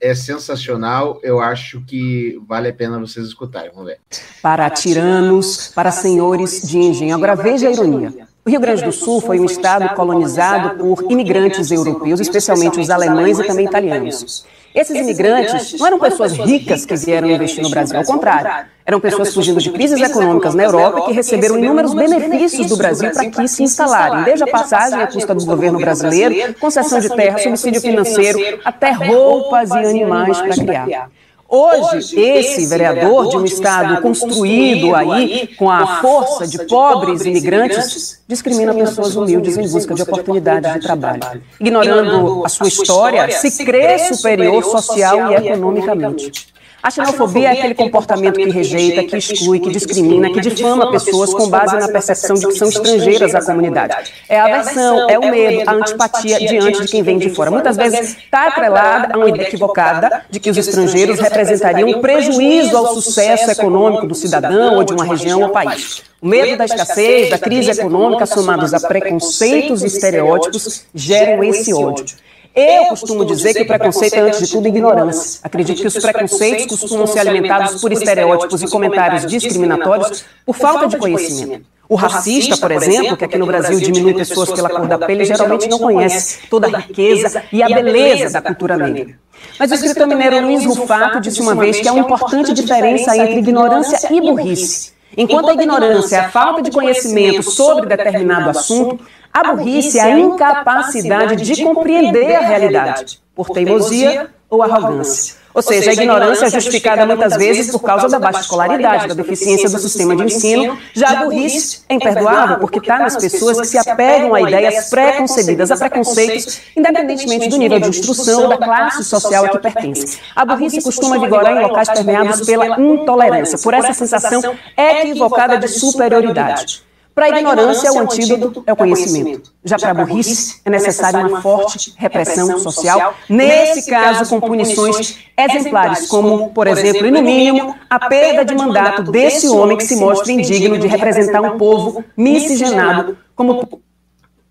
É sensacional, eu acho que vale a pena vocês escutarem. Vamos ver. Para tiranos, para senhores de engenho. Agora veja a ironia. O Rio Grande do Sul foi um estado colonizado por imigrantes europeus, especialmente os alemães e também italianos. Esses imigrantes não eram pessoas ricas que vieram investir no Brasil, ao contrário. Eram pessoas fugindo de crises econômicas na Europa que receberam inúmeros benefícios do Brasil para aqui se instalarem, desde a passagem à custa do governo brasileiro, concessão de terra, subsídio financeiro, até roupas e animais para criar. Hoje, esse vereador de um Estado construído aí com a força de pobres imigrantes discrimina pessoas humildes em busca de oportunidades de trabalho, ignorando a sua história, se crê superior social e economicamente. A xenofobia é aquele comportamento que rejeita, que exclui, que discrimina, que difama pessoas com base na percepção de que são estrangeiras à comunidade. É a aversão, é o medo, a antipatia diante de quem vem de fora. Muitas vezes está atrelada a uma ideia equivocada de que os estrangeiros representariam um prejuízo ao sucesso econômico do cidadão ou de uma região ou país. O medo da escassez, da crise econômica, somados a preconceitos e estereótipos, geram esse ódio. Eu costumo dizer que o preconceito é, antes de tudo, ignorância. Acredito que os preconceitos costumam ser alimentados por estereótipos e comentários discriminatórios por falta de conhecimento. O racista, por exemplo, que aqui no Brasil diminui pessoas pela cor da pele, geralmente não conhece toda a riqueza e a beleza da cultura negra. Mas o escritor mineiro Luiz Rufato disse uma vez que há uma importante diferença entre ignorância e burrice. Enquanto a ignorância é a falta de conhecimento sobre determinado assunto, a burrice é a incapacidade de compreender a realidade, por teimosia ou arrogância. Ou seja, a ignorância é justificada muitas vezes por causa da baixa escolaridade, da deficiência do sistema de ensino. Já a burrice é imperdoável porque está nas pessoas que se apegam a ideias pré-concebidas, a preconceitos, independentemente do nível de instrução ou da classe social a que pertence. A burrice costuma vigorar em locais permeados pela intolerância, por essa sensação equivocada de superioridade. Para a ignorância, o antídoto é o conhecimento. Já para a burrice, é necessária uma forte repressão social, nesse caso com punições exemplares, como, por exemplo, e no mínimo, a perda de mandato desse homem que se mostra indigno de representar um povo miscigenado como...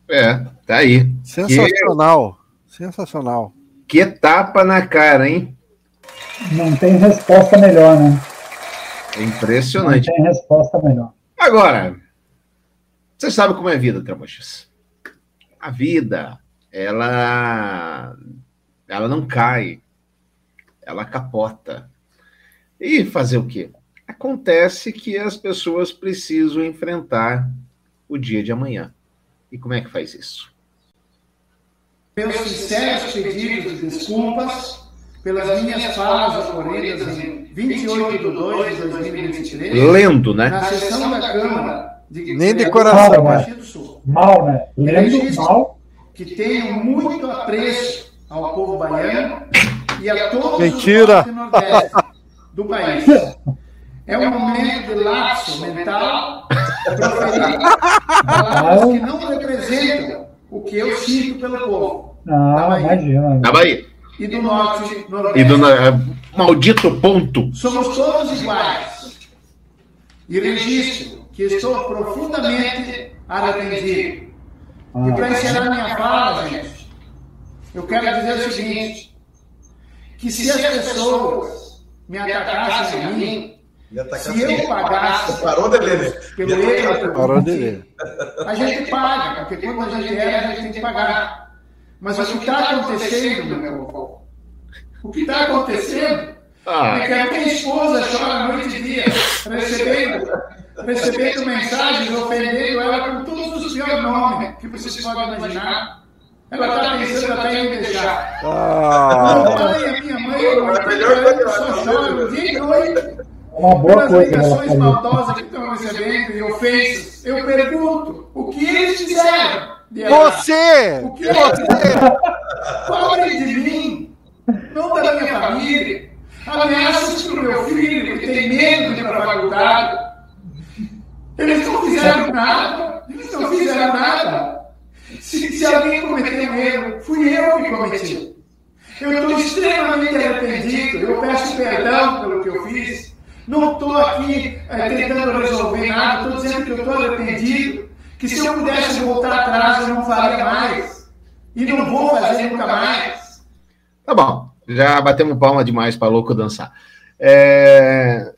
É, tá aí. Sensacional, que... sensacional. Que tapa na cara, hein? Não tem resposta melhor, né? É impressionante. Não tem resposta melhor. Agora, você sabe como é a vida, Tramochas. A vida, ela, ela não cai, ela capota. E fazer o quê? Acontece que as pessoas precisam enfrentar o dia de amanhã. E como é que faz isso? Meus sinceros pedidos de desculpas pelas minhas falas ocorridas em 28 de 2 de 2023. Lendo, né? Na sessão da Câmara de Nem de coração, né? Mal, né? Lendo mal. Que tenho muito apreço ao povo baiano e a todos Mentira. os nordeste do país. É um momento de lapso mental proferir palavras que não representam o que eu sinto pelo povo. Ah, imagina. Da Bahia. E do norte, nordeste. E do maldito ponto. Somos todos iguais. E registro que estou profundamente arrependido. Ah, e para encerrar minha fala, gente, eu quero dizer o seguinte: que se as pessoas me atacassem a mim, se eu pagasse Parou de ler, né? pelo erro, Parou de ler. a gente paga, porque quando a gente erra, a gente tem que pagar. Mas o que está acontecendo, meu povo, o que está acontecendo Ah. é que a minha esposa chora noite e dia, recebendo, recebendo mensagens, ofendendo ela com todos os piores nomes que vocês podem imaginar. Ela está pensando até em me deixar. Meu Ah, pai e a minha mãe, eu não só choram dia e noite Uma boa pelas coisa ela ligações maldosas que estão recebendo e ofensas. Eu pergunto, o que eles fizeram? de você! O que eles Falem de mim, não da minha família. Ameaças para o meu filho, que tem medo de ir para a faculdade. Eles não fizeram nada. Eles não fizeram nada. Se, se alguém cometeu um erro, fui eu que cometi. Eu estou extremamente arrependido. Eu peço perdão pelo que eu fiz. Não estou aqui eh, tentando resolver nada. Estou dizendo que eu estou arrependido. Que se eu pudesse voltar atrás, eu não faria mais. E não vou fazer nunca mais. Tá bom. Já batemos palma demais para louco dançar. É...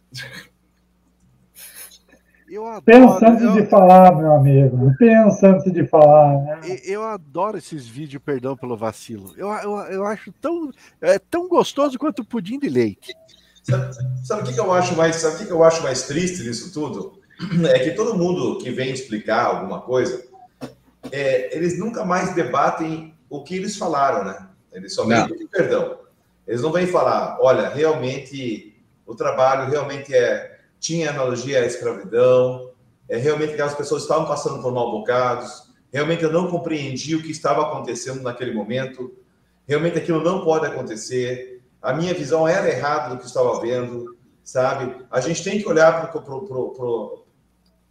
Eu adoro, Pensa antes eu, de falar, meu amigo. Pensa antes de falar. Né? eu adoro esses vídeos, perdão pelo vacilo. Eu, eu, eu acho tão, é, tão gostoso quanto pudim de leite. Sabe, sabe o que, que eu acho mais, sabe o que, que eu acho mais triste nisso tudo? É que todo mundo que vem explicar alguma coisa, é, eles nunca mais debatem o que eles falaram, né? Eles só vêm pedir perdão. Eles não vêm falar, olha, realmente o trabalho realmente é tinha analogia à escravidão, é realmente aquelas pessoas estavam passando por mal bocados, realmente eu não compreendi o que estava acontecendo naquele momento, realmente aquilo não pode acontecer, a minha visão era errada do que estava vendo, sabe? A gente tem que olhar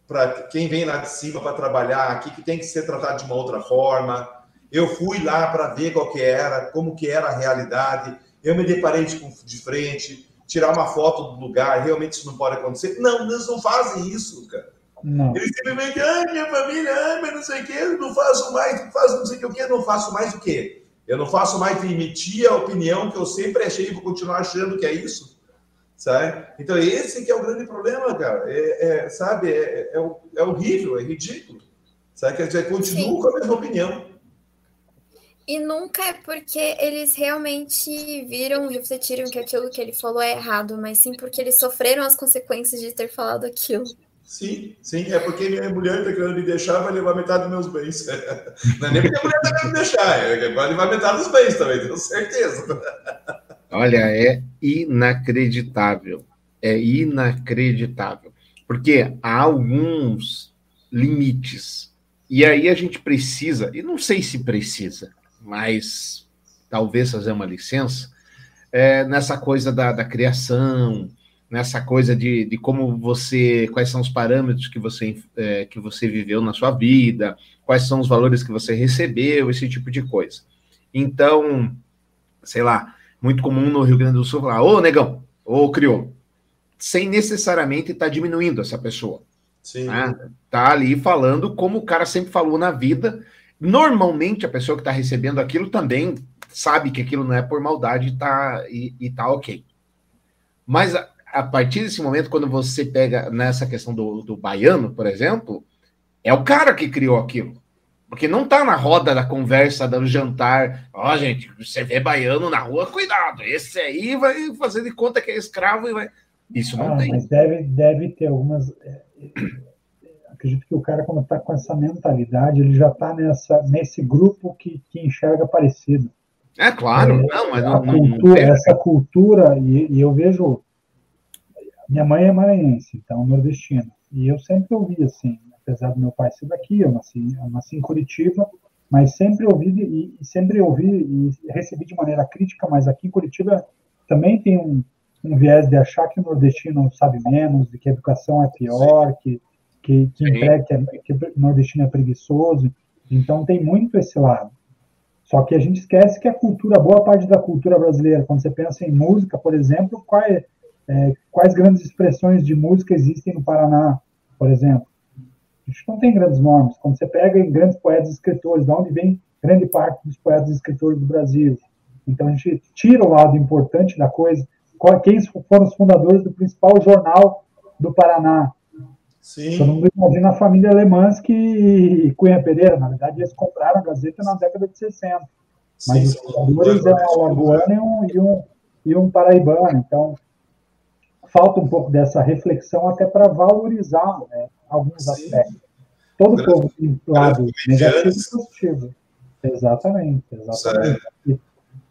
para quem vem lá de cima para trabalhar aqui, que tem que ser tratado de uma outra forma. Eu fui lá para ver qual que era, como que era a realidade. Eu me deparei de, de frente, tirar uma foto do lugar, realmente isso não pode acontecer. Não, eles não fazem isso, cara. Não. Eles simplesmente, ai, minha família, ai, mas não sei o quê, não faço mais, não faço não sei o quê, não faço mais o quê? Eu não faço mais de emitir a opinião que eu sempre achei e vou continuar achando que é isso, sabe? Então, esse que é o grande problema, cara. É, é, sabe, é, é, é horrível, é ridículo. Sabe? Quer dizer, continuo com a mesma opinião. E nunca é porque eles realmente viram, refletiram que aquilo que ele falou é errado, mas sim porque eles sofreram as consequências de ter falado aquilo. Sim, sim, é porque minha mulher está querendo me deixar, vai levar metade dos meus bens. Não é nem porque a mulher está querendo me deixar, é vai levar metade dos bens também, tenho certeza. Olha, é inacreditável. É inacreditável. Porque há alguns limites. E aí a gente precisa, e não sei se precisa, mas talvez fazer uma licença, é, nessa coisa da, da criação, nessa coisa de, de como você, quais são os parâmetros que você, é, que você viveu na sua vida, quais são os valores que você recebeu, esse tipo de coisa. Então, sei lá, muito comum no Rio Grande do Sul falar, ô negão, ô crioulo, sem necessariamente estar tá diminuindo essa pessoa. Sim. Né? Tá ali falando como o cara sempre falou na vida. Normalmente a pessoa que está recebendo aquilo também sabe que aquilo não é por maldade tá, e, e tá ok. Mas a, a, partir desse momento, quando você pega nessa questão do, do baiano, por exemplo, é o cara que criou aquilo. Porque não tá na roda da conversa, do jantar. Ó, oh, gente, você vê baiano na rua, cuidado. Esse aí vai fazer de conta que é escravo e vai. Isso não ah, tem. Mas deve, deve ter algumas. Acredito que o cara, quando está com essa mentalidade, ele já está nessa, nesse grupo que, que enxerga parecido. É claro, é, não, mas não, cultura, não essa cultura, e, e, eu vejo. Minha mãe é maranhense, então nordestina. E eu sempre ouvi assim, apesar do meu pai ser daqui, eu nasci, eu nasci em Curitiba, mas sempre ouvi e, e sempre ouvi e recebi de maneira crítica, mas aqui em Curitiba também tem um, um viés de achar que o nordestino sabe menos, de que a educação é pior, que, que, que, que, nordestino é preguiçoso. Então tem muito esse lado. Só que a gente esquece que a cultura, boa parte da cultura brasileira, quando você pensa em música, por exemplo, quais, é, quais grandes expressões de música existem no Paraná, por exemplo? A gente não tem grandes nomes. Quando você pega em grandes poetas e escritores, de onde vem grande parte dos poetas e escritores do Brasil? Então a gente tira o lado importante da coisa. Quem foram os fundadores do principal jornal do Paraná? Sim. Todo mundo imagina a família Lemansky e Cunha Pereira. Na verdade, eles compraram a Gazeta na década de 60. Mas Sim, os fundadores eram um alagoano e um, e, um, e um paraibano. Então, falta um pouco dessa reflexão até para valorizar né, alguns Sim. aspectos. Todo Grande, povo tem lado negativo e positivo. Exatamente, exatamente.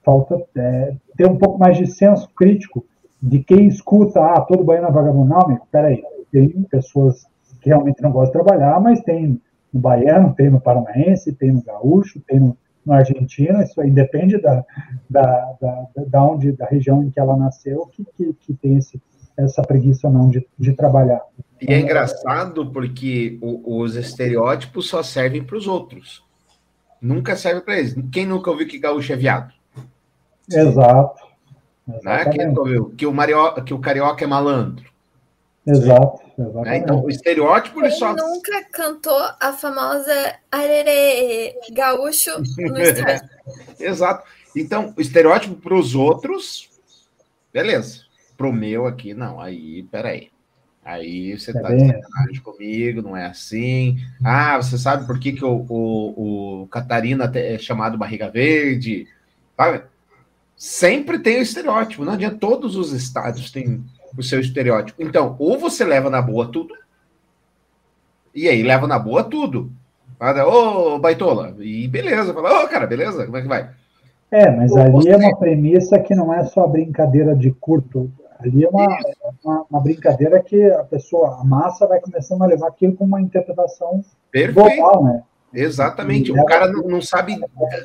falta é, ter um pouco mais de senso crítico de quem escuta, ah, todo baiano é vagabundo. Não, amigo, peraí tem pessoas que realmente não gostam de trabalhar, mas tem no baiano, tem no paranaense, tem no gaúcho, tem no, no argentino, isso aí depende da, da, da, da, onde, da região em que ela nasceu, que, que, que tem esse, essa preguiça ou não de, de trabalhar. E é engraçado porque o, os estereótipos só servem para os outros. Nunca serve para eles. Quem nunca ouviu que gaúcho é viado? Exato. Né? Quem nunca ouviu que o, mario, que o carioca é malandro? Exato. É, então, o estereótipo ele só. nunca cantou a famosa arerê gaúcho no estádio. Exato. Então, o estereótipo para os outros, beleza. Para o meu aqui, não. Aí, peraí. Aí você está é de sacanagem comigo, não é assim. Ah, você sabe por que, que o, o, o Catarina é chamado Barriga Verde? Sabe? Sempre tem o estereótipo. Não adianta, todos os estádios têm o seu estereótipo. Então, ou você leva na boa tudo, e aí leva na boa tudo. Ô, oh, baitola, e beleza. Fala, ô, oh, cara, beleza? Como é que vai? É, mas ou ali você... é uma premissa que não é só brincadeira de curto. Ali é uma, uma, uma, brincadeira que a pessoa, a massa, vai começando a levar aquilo com uma interpretação Perfeito. global, né? Exatamente. O cara não, não, sabe,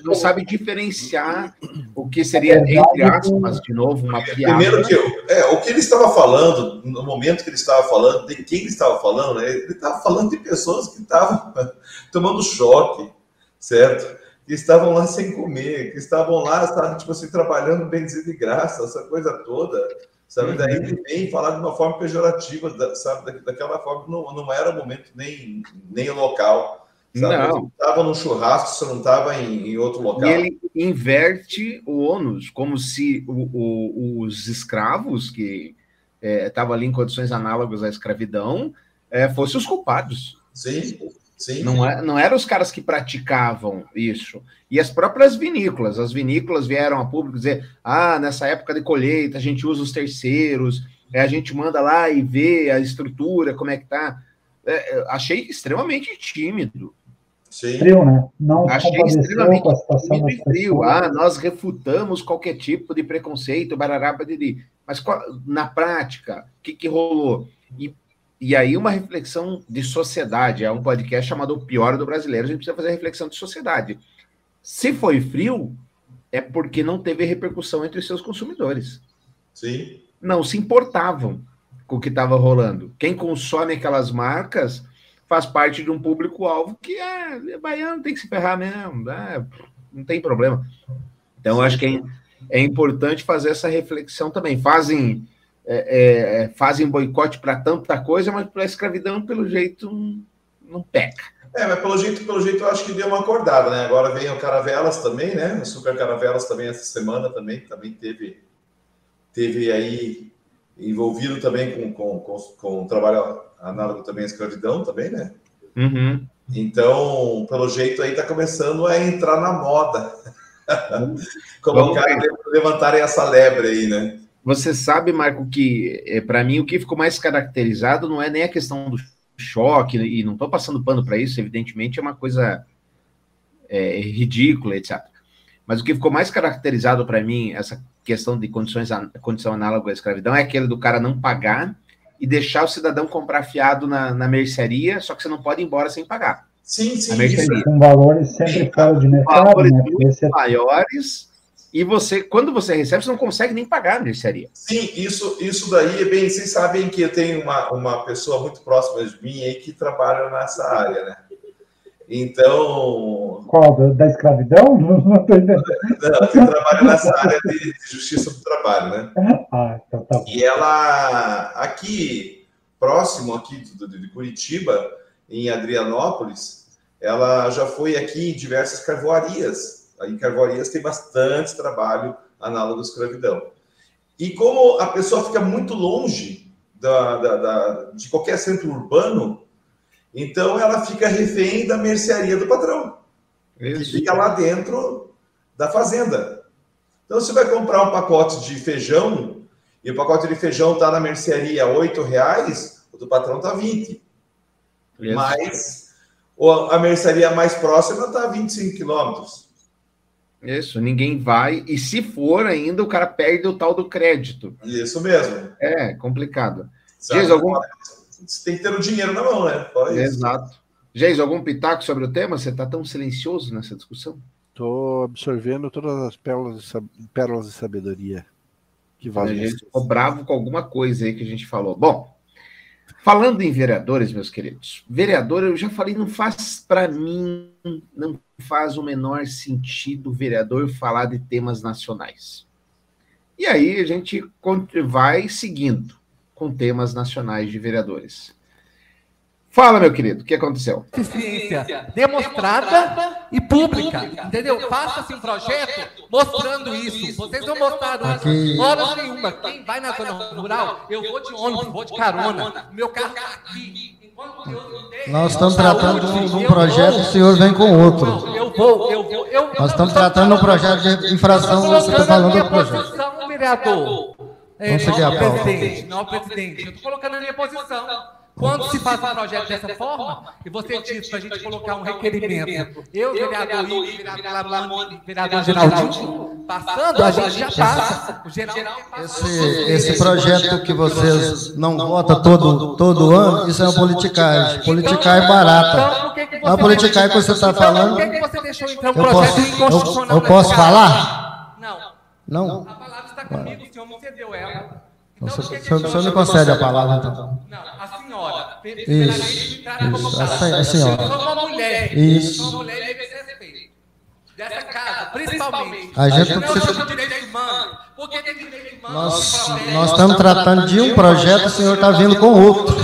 não sabe diferenciar o que seria, entre aspas, de novo, uma piada. Primeiro que eu, é, o que ele estava falando, no momento que ele estava falando, de quem ele estava falando, né, ele estava falando de pessoas que estavam tomando choque, certo? Que estavam lá sem comer, que estavam lá, sabe, tipo assim, trabalhando bem dizer de graça, essa coisa toda. Sabe? Uhum. Daí ele vem falar de uma forma pejorativa, sabe? Daquela forma, não, não era o momento nem, nem local. Sabe? Não. Estava no churrasco, você não estava em, em, outro local. E ele inverte o ônus, como se o, o, os escravos, que estavam é, ali em condições análogas à escravidão, é, fossem os culpados. Sim, sim. Não, é, não eram os caras que praticavam isso. E as próprias vinícolas. As vinícolas vieram a público dizer: ah, nessa época de colheita, a gente usa os terceiros, é, a gente manda lá e vê a estrutura, como é que tá. É, achei extremamente tímido. Sim. Frio, né? Não Achei extremamente com a situação frio. Ah, nós refutamos qualquer tipo de preconceito, barará, badiri. Mas na prática, o que, que rolou? E, e aí uma reflexão de sociedade. É um podcast chamado O Pior do Brasileiro. A gente precisa fazer reflexão de sociedade. Se foi frio, é porque não teve repercussão entre os seus consumidores. Sim. Não se importavam. com o que estava rolando. Quem consome aquelas marcas faz parte de um público-alvo que é, é baiano, tem que se ferrar mesmo, né? não tem problema. Então, acho que é, é, importante fazer essa reflexão também. Fazem, é, é fazem boicote para tanta coisa, mas para a escravidão, pelo jeito, não peca. É, mas pelo jeito, pelo jeito, eu acho que deu uma acordada, né? Agora vem o Caravelas também, né? O Super Caravelas também essa semana também, também teve, teve aí envolvido também com, com, com, com o trabalho análogo também à escravidão também, né? Uhum. Então, pelo jeito aí está começando a entrar na moda. Colocar levantarem essa lebre aí, né? Você sabe, Marco, que é, para mim o que ficou mais caracterizado não é nem a questão do choque, e não estou passando pano para isso, evidentemente é uma coisa é, ridícula, etc. Mas o que ficou mais caracterizado para mim, essa questão de condições, condição análoga à escravidão, é aquele do cara não pagar e deixar o cidadão comprar fiado na, na mercearia, só que você não pode ir embora sem pagar. Sim, sim. Isso. Com valores sempre fora de mercado, valores né? muito maiores e você, quando você recebe, você não consegue nem pagar a mercearia. Sim, isso, isso daí é bem. Vocês sabem que eu tenho uma, uma pessoa muito próxima de mim aí que trabalha nessa área, né? Então. Qual? Da escravidão? Não, estou entendendo. Não, trabalha nessa área de, de, justiça do trabalho, né? Ah, então tá bom. E ela, aqui, próximo aqui de, de Curitiba, em Adrianópolis, ela já foi aqui em diversas carvoarias. Em carvoarias tem bastante trabalho análogo à escravidão. E como a pessoa fica muito longe da, da, da, de qualquer centro urbano, então ela fica refém da mercearia do patrão, Isso. que fica lá dentro da fazenda. Então você vai comprar um pacote de feijão e o pacote de feijão está na mercearia R$ reais, o do patrão está 20. Isso. Mas a mercearia mais próxima está a 25 quilômetros. Isso, ninguém vai. E se for ainda, o cara perde o tal do crédito. Isso mesmo. É, complicado. Diz algum você tem que ter o dinheiro na mão, né? Exato. Geis, algum pitaco sobre o tema? Você está tão silencioso nessa discussão? Estou absorvendo todas as pérolas de, pérolas de sabedoria que vale. A gente ficou bravo com alguma coisa aí que a gente falou. Bom, falando em vereadores, meus queridos, vereador, eu já falei, não faz para mim, não faz o menor sentido o vereador falar de temas nacionais. E aí a gente vai seguindo com temas nacionais de vereadores. Fala, meu querido, o que aconteceu? Eficiência demonstrada e pública, entendeu? Faça-se um projeto mostrando isso. Vocês não mostraram Aqui... horas nenhuma. Quem vai na zona rural, eu vou de ônibus, vou de carona. Meu carro está aqui. Nós estamos tratando de um, projeto, o senhor vem com outro. Eu vou, eu vou. Eu, Nós estamos tratando de um projeto de infração, você está falando do projeto. vereador. É, Vamos pauta. Presidente, não, presidente. Eu estou colocando a minha posição. Quando se faz um projeto dessa forma, e você diz para a gente colocar um requerimento, eu, vereador Igor, vereador Lamone, vereador Geraldinho, passando, a gente já passa. O geral esse, esse projeto que vocês não votam todo, todo ano, isso é uma politicagem. Politicagem barata. Então, a politicagem que você está falando. Por que você deixou então um projeto inconstitucional? Eu posso falar? Não. Não? A palavra está comigo, o senhor me cedeu ela. Então, o senhor, o senhor me concede a palavra, então. Não, a senhora. Isso, isso, a, a senhora. Eu sou uma mulher. Isso. Eu sou uma mulher e deve ser respeito. Dessa casa, principalmente. A gente não precisa... direito humano. Porque tem direito humano. Nós, nós estamos tratando de um projeto, o senhor está vindo com outro.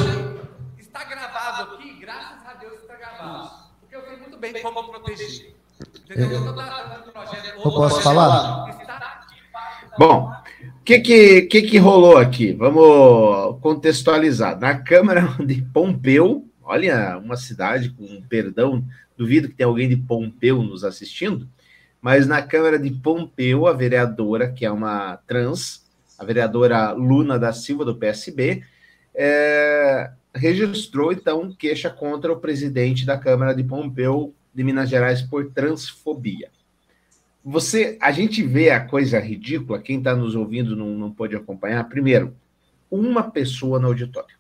Está gravado aqui, graças a Deus está gravado. Porque eu sei muito bem como proteger. Entendeu? Eu estou tratando de um projeto. Eu posso falar? Bom, o que que, que que rolou aqui? Vamos contextualizar. Na Câmara de Pompeu, olha, uma cidade com perdão, duvido que tenha alguém de Pompeu nos assistindo, mas na Câmara de Pompeu, a vereadora, que é uma trans, a vereadora Luna da Silva, do PSB, é, registrou, então, queixa contra o presidente da Câmara de Pompeu de Minas Gerais por transfobia. Você, a gente vê a coisa ridícula, quem está nos ouvindo não, não pode acompanhar. Primeiro, uma pessoa no auditório.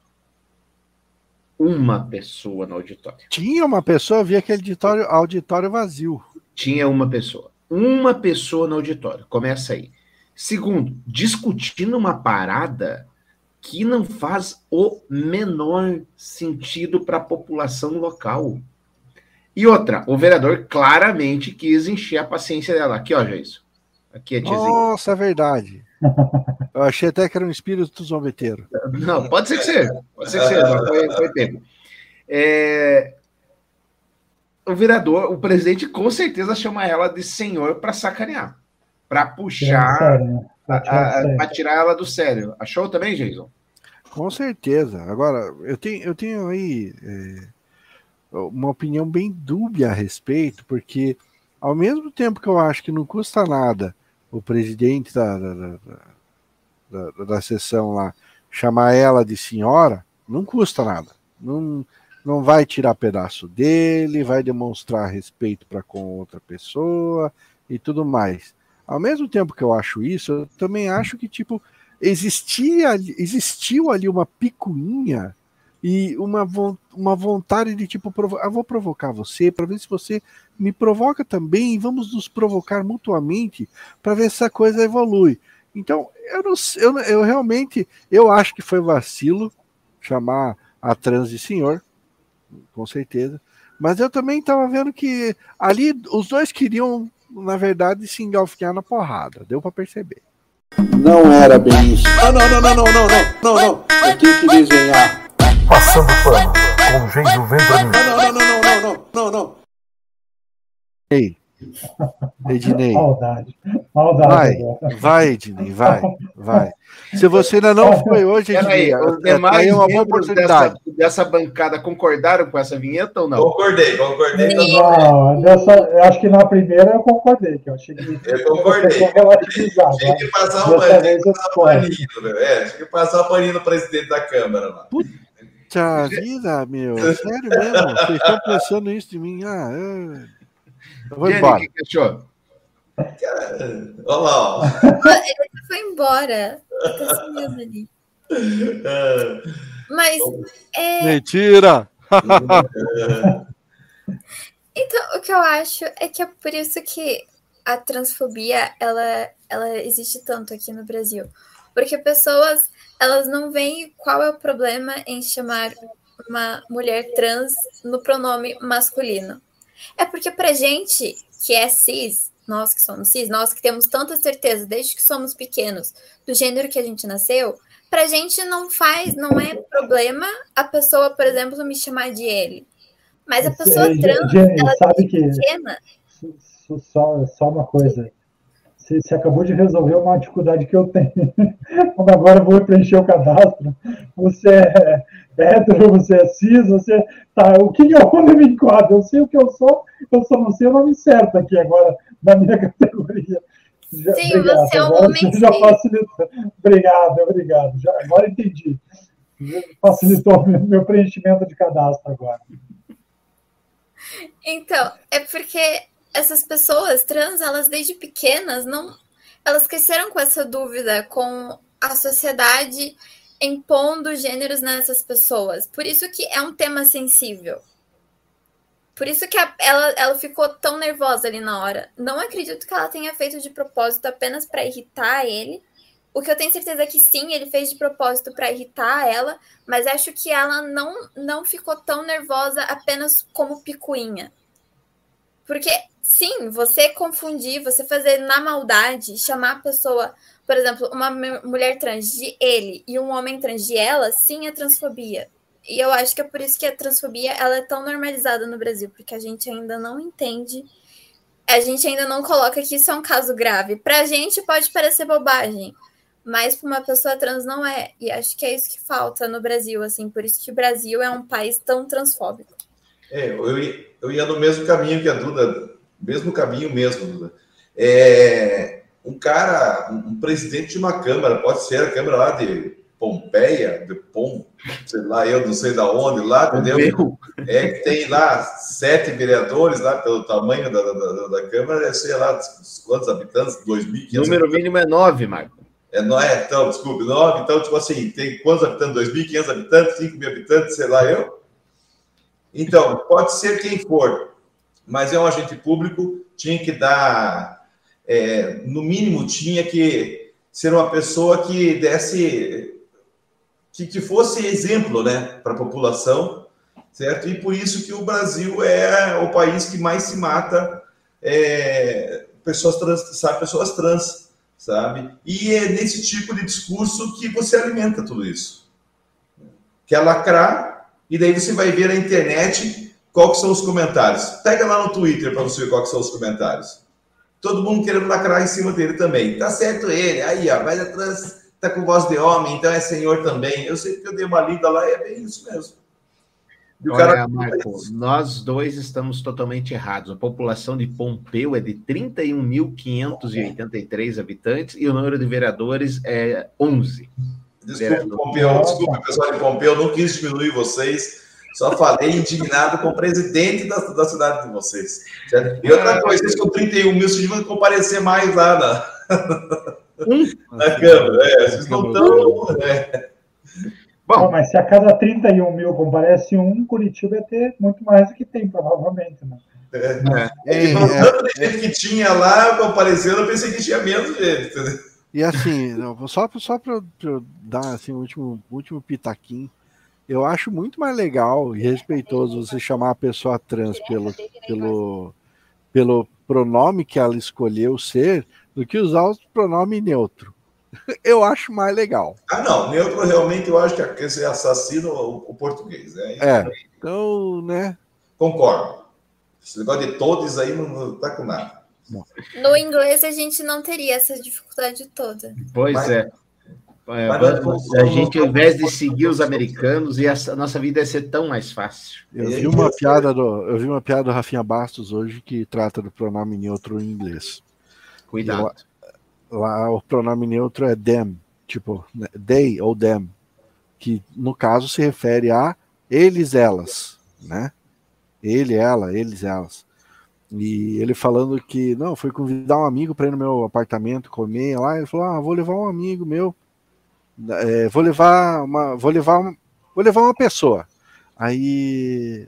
Uma pessoa no auditório. Tinha uma pessoa, eu vi aquele auditório, auditório vazio. Tinha uma pessoa. Uma pessoa no auditório. Começa aí. Segundo, discutindo uma parada que não faz o menor sentido para a população local. E outra, o vereador claramente quis encher a paciência dela. Aqui, ó, Jason. Aqui é tiazinha. Nossa, é verdade. Eu achei até que era um espírito zombeteiro. Não, pode ser que seja. Pode ser que seja, mas foi, foi tempo. É, o vereador, o presidente, com certeza chama ela de senhor para sacanear, para puxar, para tirar ela do sério. Achou também, Jason? Com certeza. Agora, eu tenho, eu tenho aí é, uma opinião bem dúbia a respeito, porque ao mesmo tempo que eu acho que não custa nada o presidente da, da, da, da, da sessão lá chamar ela de senhora, não custa nada. Não, não vai tirar pedaço dele, vai demonstrar respeito para com outra pessoa e tudo mais. Ao mesmo tempo que eu acho isso, eu também acho que tipo existia existiu ali uma picuinha e uma, uma vontade de tipo provo ah, vou provocar você para ver se você me provoca também e vamos nos provocar mutuamente para ver se essa coisa evolui. Então, eu não eu, eu realmente eu acho que foi vacilo chamar a trans de senhor, com certeza. Mas eu também estava vendo que ali os dois queriam, na verdade, se engalfinhar na porrada. Deu para perceber. Não era bem isso. Não, não, não, não, não, não, não, não, não. Eu tenho que desenhar. Passando pano com Geiso Vendramin. Não, não, não, não, não, não, não, não. Ei, Ednei. Maldade. Maldade. Vai, vai, Ednei, vai, vai. Se você ainda não foi hoje, Ednei, os é, demais uma boa oportunidade. dessa, dessa bancada concordaram com essa vinheta ou não? Concordei, concordei. Não, dessa, eu acho que na primeira eu concordei, que eu achei que Eu concordei. Tinha que passar Dessa o paninho, né? É, tinha que passar o paninho no presidente da Câmara lá. Puta vida, meu. Sério mesmo? Vocês estão pensando isso de mim? Ah, eu, eu vou embora. que achou? Olha lá, ó. Ele foi embora. Tá sumindo ali. É. Mas é, Mentira! Então, o que eu acho é que é por isso que a transfobia, ela, ela existe tanto aqui no Brasil. Porque pessoas, elas não veem qual é o problema em chamar uma mulher trans no pronome masculino. É porque pra gente que é cis, nós que somos cis, nós que temos tanta certeza desde que somos pequenos do gênero que a gente nasceu, pra gente não faz, não é problema a pessoa, por exemplo, me chamar de ele. Mas a pessoa É, trans, ela sabe que- pequena, Só, só uma coisa. Você, você acabou de resolver uma dificuldade que eu tenho. Quando agora eu vou preencher o cadastro, você é hétero, você é cis, você. Tá, o que eu eu me enquadro? Eu sei o que eu sou, eu só não sei o nome certo aqui agora, na minha categoria. Já, Sim, você é um agora homem já facilitou. Obrigado, obrigado. Já, agora entendi. Facilitou meu- meu preenchimento de cadastro agora. Então, é porque essas pessoas trans, elas desde pequenas não, elas cresceram com essa dúvida, com a sociedade impondo gêneros nessas pessoas. Por isso que é um tema sensível. Por isso que a- ela, ela ficou tão nervosa ali na hora. Não acredito que ela tenha feito de propósito apenas para irritar ele. O que eu tenho certeza é que sim, ele fez de propósito para irritar ela, mas acho que ela não, não ficou tão nervosa apenas como picuinha. Porque, sim, você confundir, você fazer na maldade, chamar a pessoa, por exemplo, uma mu- mulher trans de ele e um homem trans de ela, sim, é transfobia. E eu acho que é por isso que a transfobia ela é tão normalizada no Brasil, porque a gente ainda não entende, a gente ainda não coloca que isso é um caso grave. Pra gente pode parecer bobagem, mas para uma pessoa trans não é. E acho que é isso que falta no Brasil, assim, por isso que o Brasil é um país tão transfóbico. É, eu, ia- eu ia no mesmo caminho que a Duda, mesmo caminho mesmo, Duda. É, um cara, um, presidente de uma Câmara, pode ser a Câmara lá de Pompeia, de Pom, sei lá, eu não sei da onde, lá, entendeu? É que tem lá sete vereadores, lá pelo tamanho da, da, da, Câmara, é, sei lá, quantos habitantes? 2.500 Número mínimo é 9, Marco. é, não é, então, desculpe, nove, então, tipo assim, tem quantos habitantes? 2.500 habitantes, 5 mil habitantes, sei lá, eu? Então, pode ser quem for, mas é um agente público, tinha que dar, é, no mínimo, tinha que ser uma pessoa que desse que, que fosse exemplo né, para a população, certo? E por isso que o Brasil é o país que mais se mata é, pessoas trans, sabe, pessoas trans, sabe? E é nesse tipo de discurso que você alimenta tudo isso. Quer lacrar, e daí você vai ver na internet qual são os comentários. Pega lá no Twitter para você ver quais são os comentários. Todo mundo querendo lacrar em cima dele também. Tá certo ele, aí ó, mas a trans tá com voz de homem, então é senhor também. Eu sei que eu dei uma lida lá e é bem isso mesmo. O cara... Marco, nós dois estamos totalmente errados. A população de Pompeu é de 31.583 habitantes e o número de vereadores é 11. Desculpa, Pompeu, desculpa, pessoal de Pompeu, não quis diminuir vocês. Só falei indignado com o presidente da, da cidade de vocês. Certo? E outra coisa, vocês com 31 mil, vocês deviam comparecer mais lá na, na Câmara. É, vocês não estão. É. Bom, mas se a cada 31 mil comparece um, Curitiba ia ter muito mais do que tem, provavelmente. Né? É, é. é, é, é. que tinha lá comparecendo, eu pensei que tinha menos gente. E assim, só, só para dar assim, o último, último pitaquinho, eu acho muito mais legal e respeitoso você chamar a pessoa trans pelo, pelo, pelo pronome que ela escolheu ser do que usar o pronome neutro. eu acho mais legal. Ah, não, neutro realmente eu acho que esse assassino o, o português. Né? É, então, né? Concordo. Esse negócio de todos aí não, não tá com nada. No inglês a gente não teria essa dificuldade toda. Pois é. É, a gente, ao invés de seguir os americanos, e a nossa vida ia ser tão mais fácil. Eu vi uma piada do, eu vi uma piada do Rafinha Bastos hoje que trata do pronome neutro em inglês. Cuidado lá o pronome neutro é them, tipo né, they ou them, que no caso se refere a eles, elas, né? Ele, ela, eles, elas. E ele falando que não, foi convidar um amigo para ir no meu apartamento comer lá. Ele falou: Ah, vou levar um amigo meu, é, vou levar uma, vou levar, uma, vou levar uma pessoa. Aí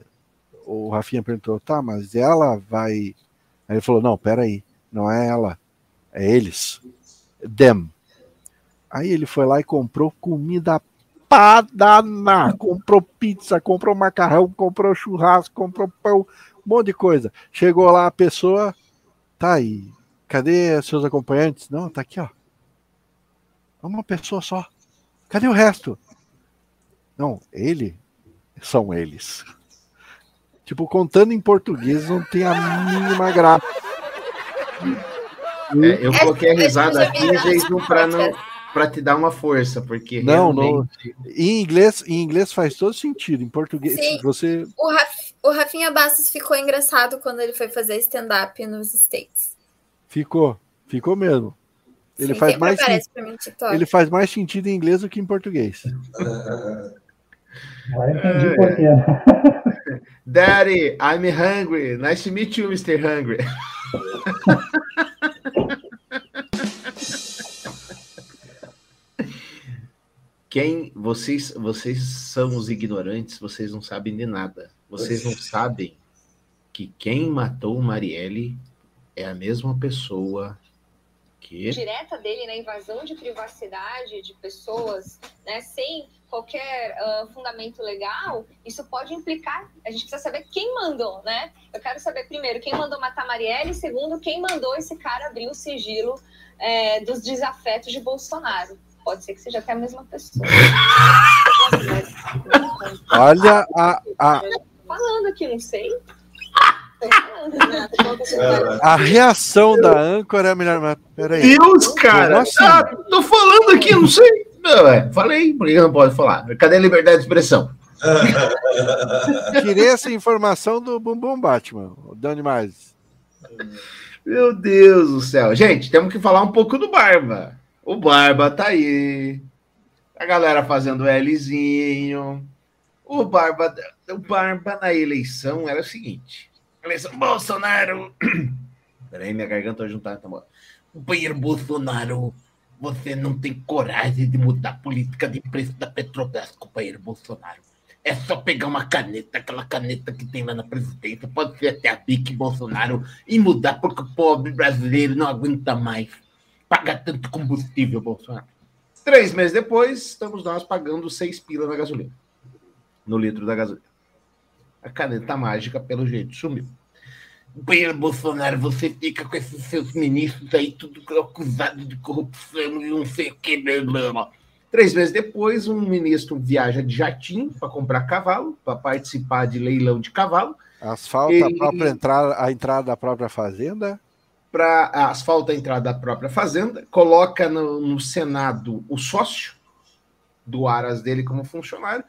o Rafinha perguntou: Tá, mas ela vai? Aí ele falou: Não, peraí, não é ela, é eles. Them. Aí ele foi lá e comprou comida padana. Comprou pizza, comprou macarrão, comprou churrasco, comprou pão, um monte de coisa. Chegou lá a pessoa, tá aí. Cadê seus acompanhantes? Não, tá aqui, ó. Uma pessoa só. Cadê o resto? Não, ele são eles. Tipo, contando em português não tem a mínima graça. É, eu coloquei a risada aqui, Jason, para não para te dar uma força, porque não, realmente... não. Em inglês, em inglês faz todo sentido. Em português, Sim. você. O, Raf, o Rafinha Bastos ficou engraçado quando ele foi fazer stand-up nos States. Ficou, ficou mesmo. Ele Sim, faz mais mim, ele faz mais sentido em inglês do que em português. Agora entendi por quê. Daddy, I'm hungry. Nice to meet you, Mr. Hungry. Quem vocês vocês são os ignorantes, vocês não sabem de nada. Vocês não sabem que quem matou Marielle é a mesma pessoa que direta dele na invasão de privacidade de pessoas, né, sem qualquer uh, fundamento legal, isso pode implicar. A gente precisa saber quem mandou, né? Eu quero saber primeiro quem mandou matar Marielle, segundo quem mandou esse cara abrir o sigilo é, dos desafetos de Bolsonaro. Pode ser que seja até a mesma pessoa. Olha a, a... Falando aqui, não sei. A reação da âncora é a melhor. Mas peraí. Deus, cara! Assim? Ah, tô falando aqui, não sei. Não, é, falei, por que não pode falar? Cadê a liberdade de expressão? Tirei essa informação do Bumbum Batman, o Dani Mais. Meu Deus do céu. Gente, temos que falar um pouco do Barba. O Barba tá aí. A galera fazendo Lzinho. O Barba, o Barba na eleição era o seguinte: eleição Bolsonaro. Peraí, minha garganta não tá. tá Companheiro Bolsonaro, você não tem coragem de mudar a política de preço da Petrobras, companheiro Bolsonaro. É só pegar uma caneta, aquela caneta que tem lá na presidência, pode ser até a BIC Bolsonaro, e mudar, porque o pobre brasileiro não aguenta mais pagar tanto combustível, Bolsonaro. Três meses depois, estamos nós pagando seis pila na gasolina. No litro da gasolina. A caneta mágica, pelo jeito, sumiu. Pedro Bolsonaro, você fica com esses seus ministros aí, tudo acusado de corrupção e não sei o que, blá, blá. Três meses depois, um ministro viaja de jatinho para comprar cavalo, para participar de leilão de cavalo. Asfalta Ele... a própria entrada, a entrada da própria fazenda? Para asfalta a entrada da própria fazenda, coloca no, no Senado o sócio do Aras dele como funcionário,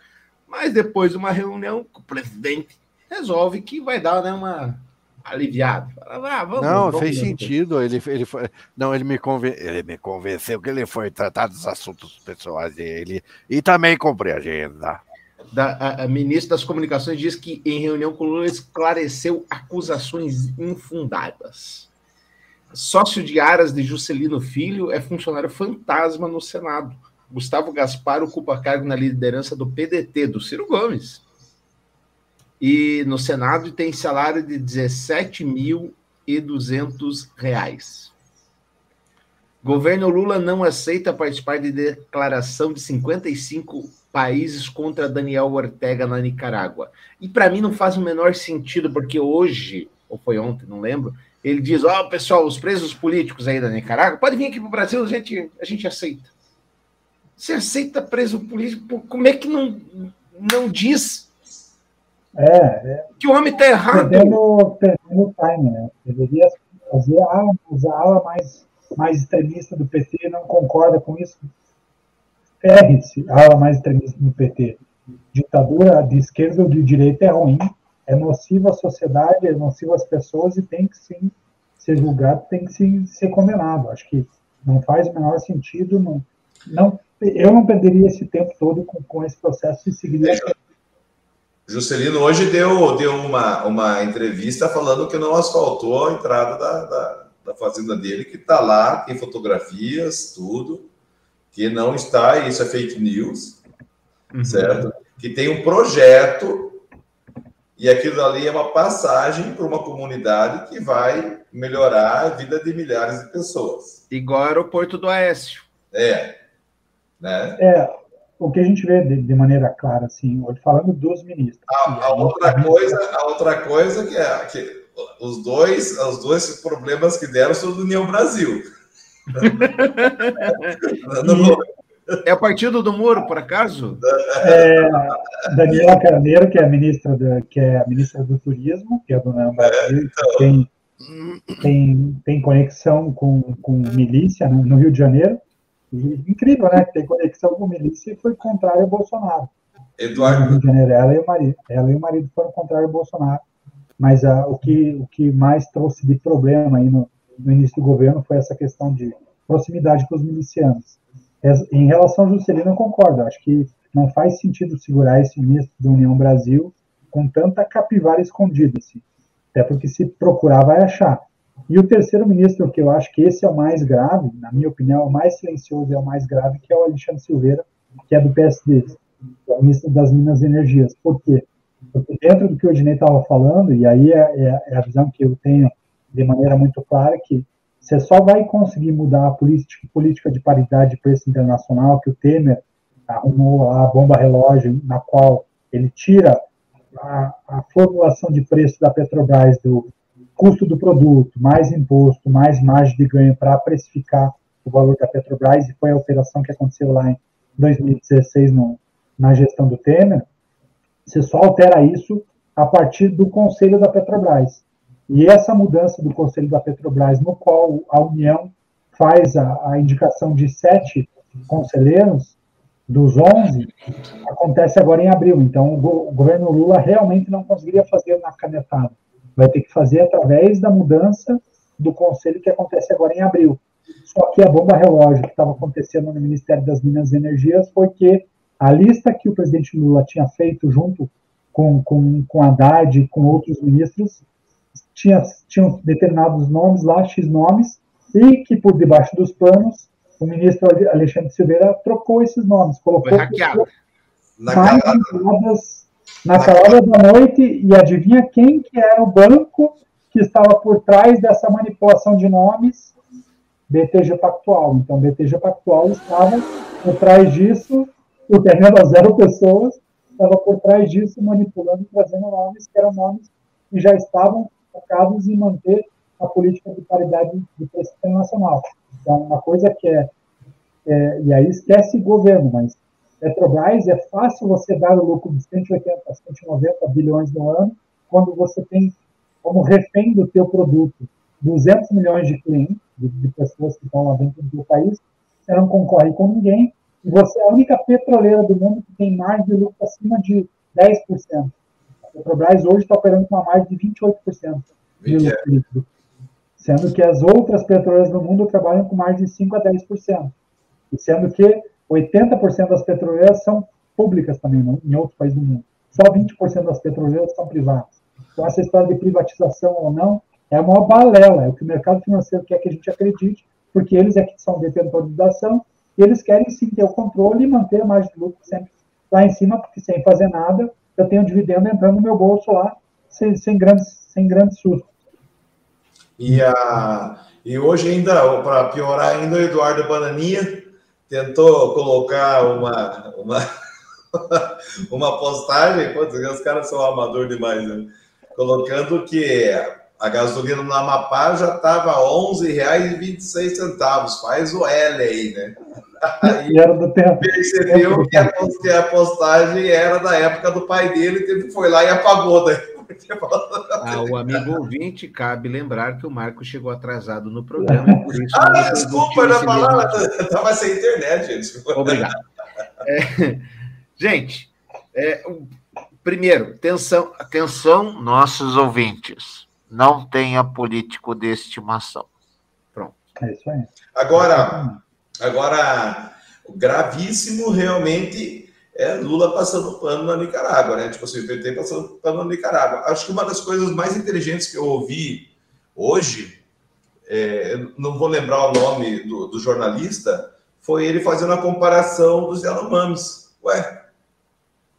mas depois de uma reunião com o presidente, resolve que vai dar né, uma aliviada. Ah, vamos, não, vamos, fez vamos. sentido. Ele, ele foi, não, ele me, conven, ele me convenceu que ele foi tratar dos assuntos pessoais dele e também cumprir a agenda. Da, a, a, ministra das Comunicações diz que em reunião com Lula esclareceu acusações infundadas. Sócio de Aras de Juscelino Filho é funcionário fantasma no Senado. Gustavo Gaspar ocupa cargo na liderança do PDT, do Ciro Gomes. E no Senado tem salário de R$ 17.200. Governo Lula não aceita participar de declaração de 55 países contra Daniel Ortega na Nicarágua. E para mim não faz o menor sentido, porque hoje, ou foi ontem, não lembro, ele diz: Ó, oh, pessoal, os presos políticos aí da Nicarágua, pode vir aqui para o Brasil, a gente, a gente aceita. Você aceita preso político? Como é que não, não diz é, é, que o homem está errado? Perdendo, perdendo o time, né? Deveria fazer a ala, a ala mais, mais extremista do PT não concorda com isso. Ferre-se a ala mais extremista do PT. Ditadura de esquerda ou de direita é ruim, é nociva à sociedade, é nociva às pessoas e tem que sim ser julgado, tem que sim, ser condenado. Acho que não faz o menor sentido. Não, não, eu não perderia esse tempo todo com, com esse processo e seguiria. É, Juscelino hoje deu, deu uma, uma entrevista falando que não asfaltou a entrada da, da, da fazenda dele, que está lá, tem fotografias, tudo, que não está, isso é fake news, uhum. certo? Que tem um projeto e aquilo ali é uma passagem para uma comunidade que vai melhorar a vida de milhares de pessoas. Igual o aeroporto do Aécio. É. Né? É, o que a gente vê de, de maneira clara, assim, falando dos ministros. A, a outra coisa, a outra coisa que é que os dois, os dois problemas que deram são do União Brasil. é o partido do Moro, por acaso? É, Daniela Carneiro, que é a ministra do, que é a ministra do Turismo, que é do União Brasil, é, então... tem, tem, tem conexão com, com milícia né, no Rio de Janeiro. Incrível, né? Tem conexão com milícia e foi contrário ao Bolsonaro. Eduardo. Janeiro, ela, e o marido, ela e o marido foram contrários ao Bolsonaro. Mas uh, o, que, o que mais trouxe de problema aí no, no início do governo foi essa questão de proximidade com os milicianos. Em relação ao Juscelino, eu concordo. Acho que não faz sentido segurar esse ministro da União Brasil com tanta capivara escondida. Assim. Até porque se procurar, vai achar. E o terceiro ministro, que eu acho que esse é o mais grave, na minha opinião, é o mais silencioso e é o mais grave, que é o Alexandre Silveira, que é do PSD, que é o ministro das Minas e Energias. Por quê? Porque dentro do que o Odinei estava falando, e aí é, é, é, a visão que eu tenho de maneira muito clara, que você só vai conseguir mudar a política, política de paridade de preço internacional que o Temer arrumou a bomba relógio, na qual ele tira a, a formulação de preço da Petrobras do custo do produto, mais imposto, mais margem de ganho para precificar o valor da Petrobras, e foi a operação que aconteceu lá em 2016 no, na gestão do Temer, você só altera isso a partir do Conselho da Petrobras. E essa mudança do Conselho da Petrobras, no qual a União faz a, a indicação de sete conselheiros, dos 11, acontece agora em abril. Então, o, o governo Lula realmente não conseguiria fazer na canetada vai ter que fazer através da mudança do conselho que acontece agora em abril. Só que a bomba relógio que estava acontecendo no Ministério das Minas e Energias foi que a lista que o presidente Lula tinha feito junto com, com, com Haddad e com outros ministros tinha, tinham determinados nomes lá, X nomes, e que por debaixo dos panos o ministro Alexandre Silveira trocou esses nomes, colocou Foi hackeado. mais naquela hora da noite e adivinha quem que era o banco que estava por trás dessa manipulação de nomes? BTG Pactual. Então, BTG Pactual estava por trás disso, o terreno zero pessoas, estava por trás disso manipulando e trazendo nomes que eram nomes que já estavam focados em manter a política de paridade de preço internacional. Então, uma coisa que é, é, e aí esquece governo, mas Petrobras é fácil você dar o lucro de 180, 190 bilhões no ano, quando você tem como refém do teu produto 200 milhões de clientes, de, de pessoas que estão lá dentro do país, você não concorre com ninguém, e você é a única petroleira do mundo que tem margem de lucro acima de 10%. Petrobras hoje está operando com uma margem de 28% de lucro líquido, sendo que as outras petroleiras do mundo trabalham com margem de 5% a 10%, e sendo que 80% das petroleiras são públicas também, não? em outros países do mundo. Só 20% das petroleiras são privadas. Então, essa história de privatização ou não é uma balela, é o que o mercado financeiro quer que a gente acredite, porque eles é que são detentores de ação, e eles querem sim ter o controle e manter a margem de lucro sempre lá em cima, porque sem fazer nada, eu tenho dividendo entrando no meu bolso lá, sem, sem grandes, sem grandes sustos. E, a, e hoje ainda, para piorar ainda, o Eduardo Bananinha tentou colocar uma, uma, uma postagem, pô, os caras são amador demais, né? colocando que a gasolina no Amapá já estava R$ 11,26. Faz o L aí, né? Aí era do tempo. percebeu que a, que a postagem era da época do pai dele, ele foi lá e apagou. Né? Ah, o amigo ouvinte, cabe lembrar que o Marco chegou atrasado no programa. Por isso ah, desculpa, eu não falava, estava sem internet, gente. Obrigado. É, gente, é, primeiro, atenção, atenção, nossos ouvintes. Não tenha político de estimação. Pronto. É isso aí. Agora, agora, gravíssimo realmente é Lula passando pano na Nicarágua, né? Tipo assim, o PT passando pano na Nicarágua. Acho que uma das coisas mais inteligentes que eu ouvi hoje, é, não vou lembrar o nome do, do, jornalista, foi ele fazendo a comparação dos Yanomamis. Ué,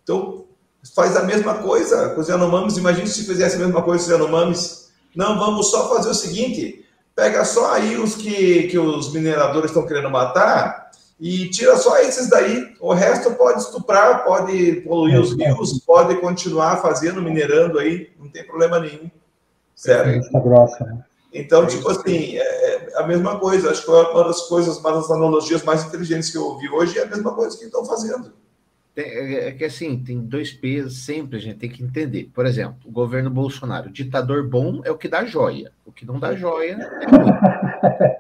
então faz a mesma coisa com os Yanomamis. Imagina se fizesse a mesma coisa com os Yanomamis. Não, vamos só fazer o seguinte: pega só aí os que, que os mineradores estão querendo matar e tira só esses daí. O resto pode estuprar, pode poluir os rios, pode continuar fazendo, minerando aí, não tem problema nenhum. Certo? grossa, né? Então, tipo assim, é, é a mesma coisa. Acho que uma das coisas, uma das analogias mais inteligentes que eu ouvi hoje é a mesma coisa que estão fazendo. É, é que assim, tem dois pesos, sempre a gente tem que entender. Por exemplo, o governo Bolsonaro, ditador bom é o que dá joia, o que não dá joia é ruim.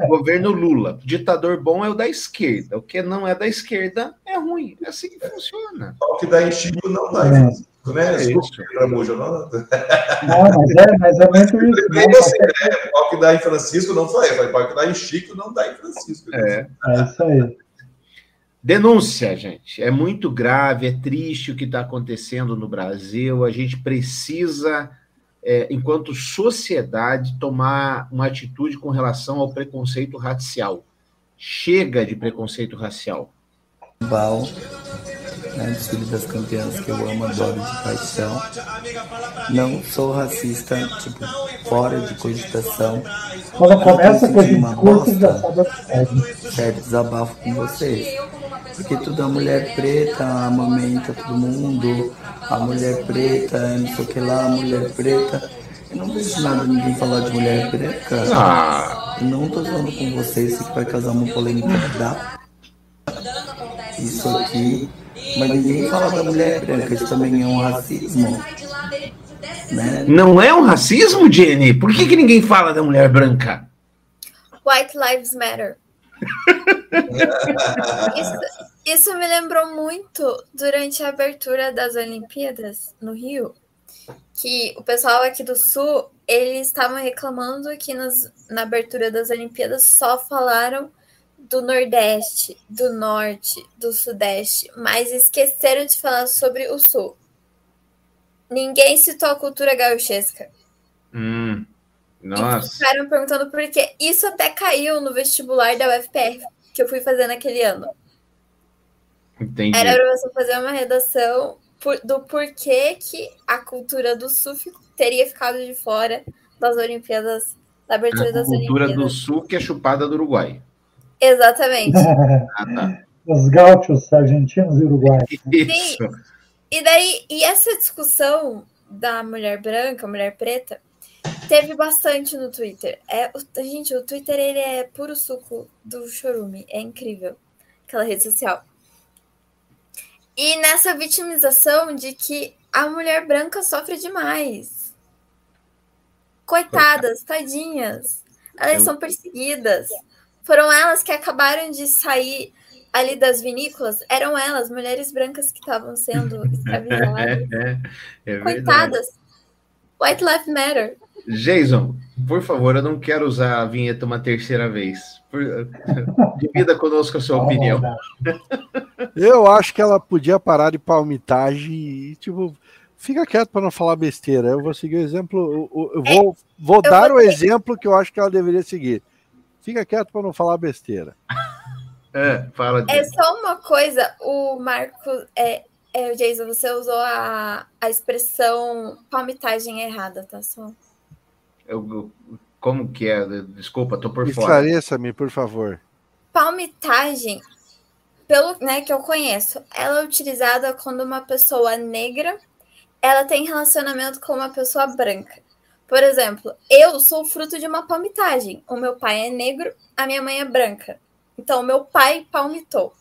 O governo Lula, ditador bom é o da esquerda, o que não é da esquerda é ruim. É assim que funciona. O que dá em Chico não dá em Francisco, né? É Tramujo, não. Não, mas é, mas é muito isso. Né? Assim, né? O que dá em Francisco não foi, o que dá em Chico não dá em Francisco. É, é isso aí. Denúncia, gente. É muito grave, é triste o que está acontecendo no Brasil. A gente precisa, é, enquanto sociedade, tomar uma atitude com relação ao preconceito racial. Chega de preconceito racial. Bal, né, desfile das campeãs que eu amo, adoro de paixão. Não sou racista, tipo, fora de cogitação. Quando começa com esse discurso, já sabe Certo, desabafo com vocês porque tudo a mulher preta amamenta todo mundo, a mulher preta, não sei o que lá, a mulher preta. Eu não vejo nada ninguém falar de mulher preta. Ah. Eu não tô falando com vocês, isso vai causar uma polêmica da. Isso aqui. Mas ninguém fala da mulher branca, isso também é um racismo. Né? Não é um racismo, Jenny? Por que, que ninguém fala da mulher branca? White Lives Matter isso, isso me lembrou muito durante a abertura das Olimpíadas no Rio, que o pessoal aqui do Sul, eles estavam reclamando que nos, na abertura das Olimpíadas só falaram do Nordeste, do Norte, do Sudeste, mas esqueceram de falar sobre o Sul. Ninguém citou a cultura gauchesca. Hum. Nossa. E ficaram perguntando por quê. Isso até caiu no vestibular da UFPR que eu fui fazer naquele ano. Entendi. Era para você fazer uma redação por, do porquê que a cultura do Sul teria ficado de fora das Olimpíadas, da abertura a das cultura Olimpíadas. do Sul que é chupada do Uruguai. Exatamente. ah, tá. Os gauchos argentinos e uruguaios. Sim. E daí, e essa discussão da mulher branca, mulher preta, teve bastante no Twitter. É, o- gente, o Twitter ele é puro suco do chorume. É incrível. Aquela rede social. E nessa vitimização de que a mulher branca sofre demais. Coitadas, tadinhas. Elas são perseguidas. Foram elas que acabaram de sair ali das vinícolas. Eram elas, mulheres brancas que estavam sendo escravizadas. É, é verdade. Coitadas. White Lives Matter. Jason, por favor, eu não quero usar a vinheta uma terceira vez. Por- Divida conosco a sua opinião. Eu acho que ela podia parar de palmitagem e, tipo, fica quieto para não falar besteira. Eu vou seguir o exemplo. Eu, eu vou, vou eu dar vou o exemplo que eu acho que ela deveria seguir. Fica quieto para não falar besteira. É, fala É só uma coisa, o Marco. É, é, Jason, você usou a, a expressão palmitagem errada, tá? Só. Eu- como que é? Desculpa, tô por fora. Esclareça-me, por favor. Palmitagem, pelo né, que eu conheço, ela é utilizada quando uma pessoa negra ela tem relacionamento com uma pessoa branca. Por exemplo, eu sou fruto de uma palmitagem. O meu pai é negro, a minha mãe é branca. Então, meu pai palmitou.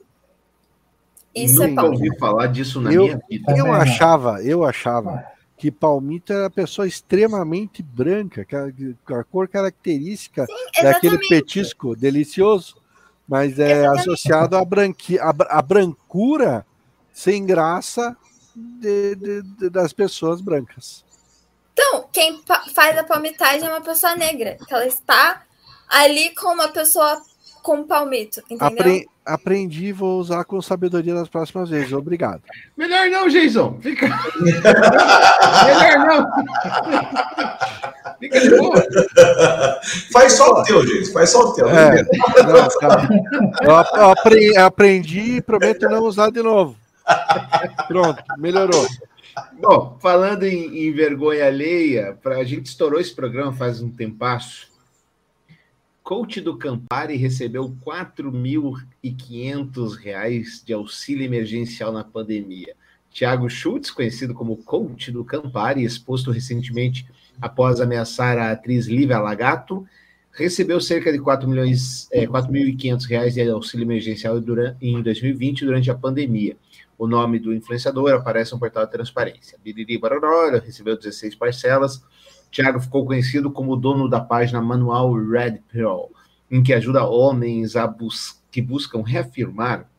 Isso é Nunca palmitagem. ouvi falar disso na eu, minha vida. eu achava, eu achava que palmito era pessoa extremamente branca, a, cor característica daquele exatamente. petisco delicioso, mas é associado à, branqui, à, à brancura sem graça de- de- de- das pessoas brancas. Então, quem faz a palmitagem é uma pessoa negra, que ela está ali com uma pessoa com palmito, entendeu? Apre- aprendi e vou usar com sabedoria nas próximas vezes. Obrigado. Melhor não, Jason. Fica. Melhor não. Fica de boa. Faz só o teu, gente. Faz só o teu. É, não, tá. Eu ap- eu apre- aprendi e prometo não usar de novo. Pronto, melhorou. Bom, falando em, em vergonha alheia, pra, a gente estourou esse programa faz um tempasso. Coach do Campari recebeu 4.500 reais de auxílio emergencial na pandemia. Tiago Schultz, conhecido como coach do Campari, exposto recentemente após ameaçar a atriz Lívia Lagato, recebeu cerca de 4 milhões, é, 4.500 reais de auxílio emergencial em 2020 durante a pandemia. O nome do influenciador aparece no portal da Transparência. Biriri Baroró recebeu 16 parcelas. Tiago ficou conhecido como dono da página Manual Red Pill, em que ajuda homens bus que buscam reafirmar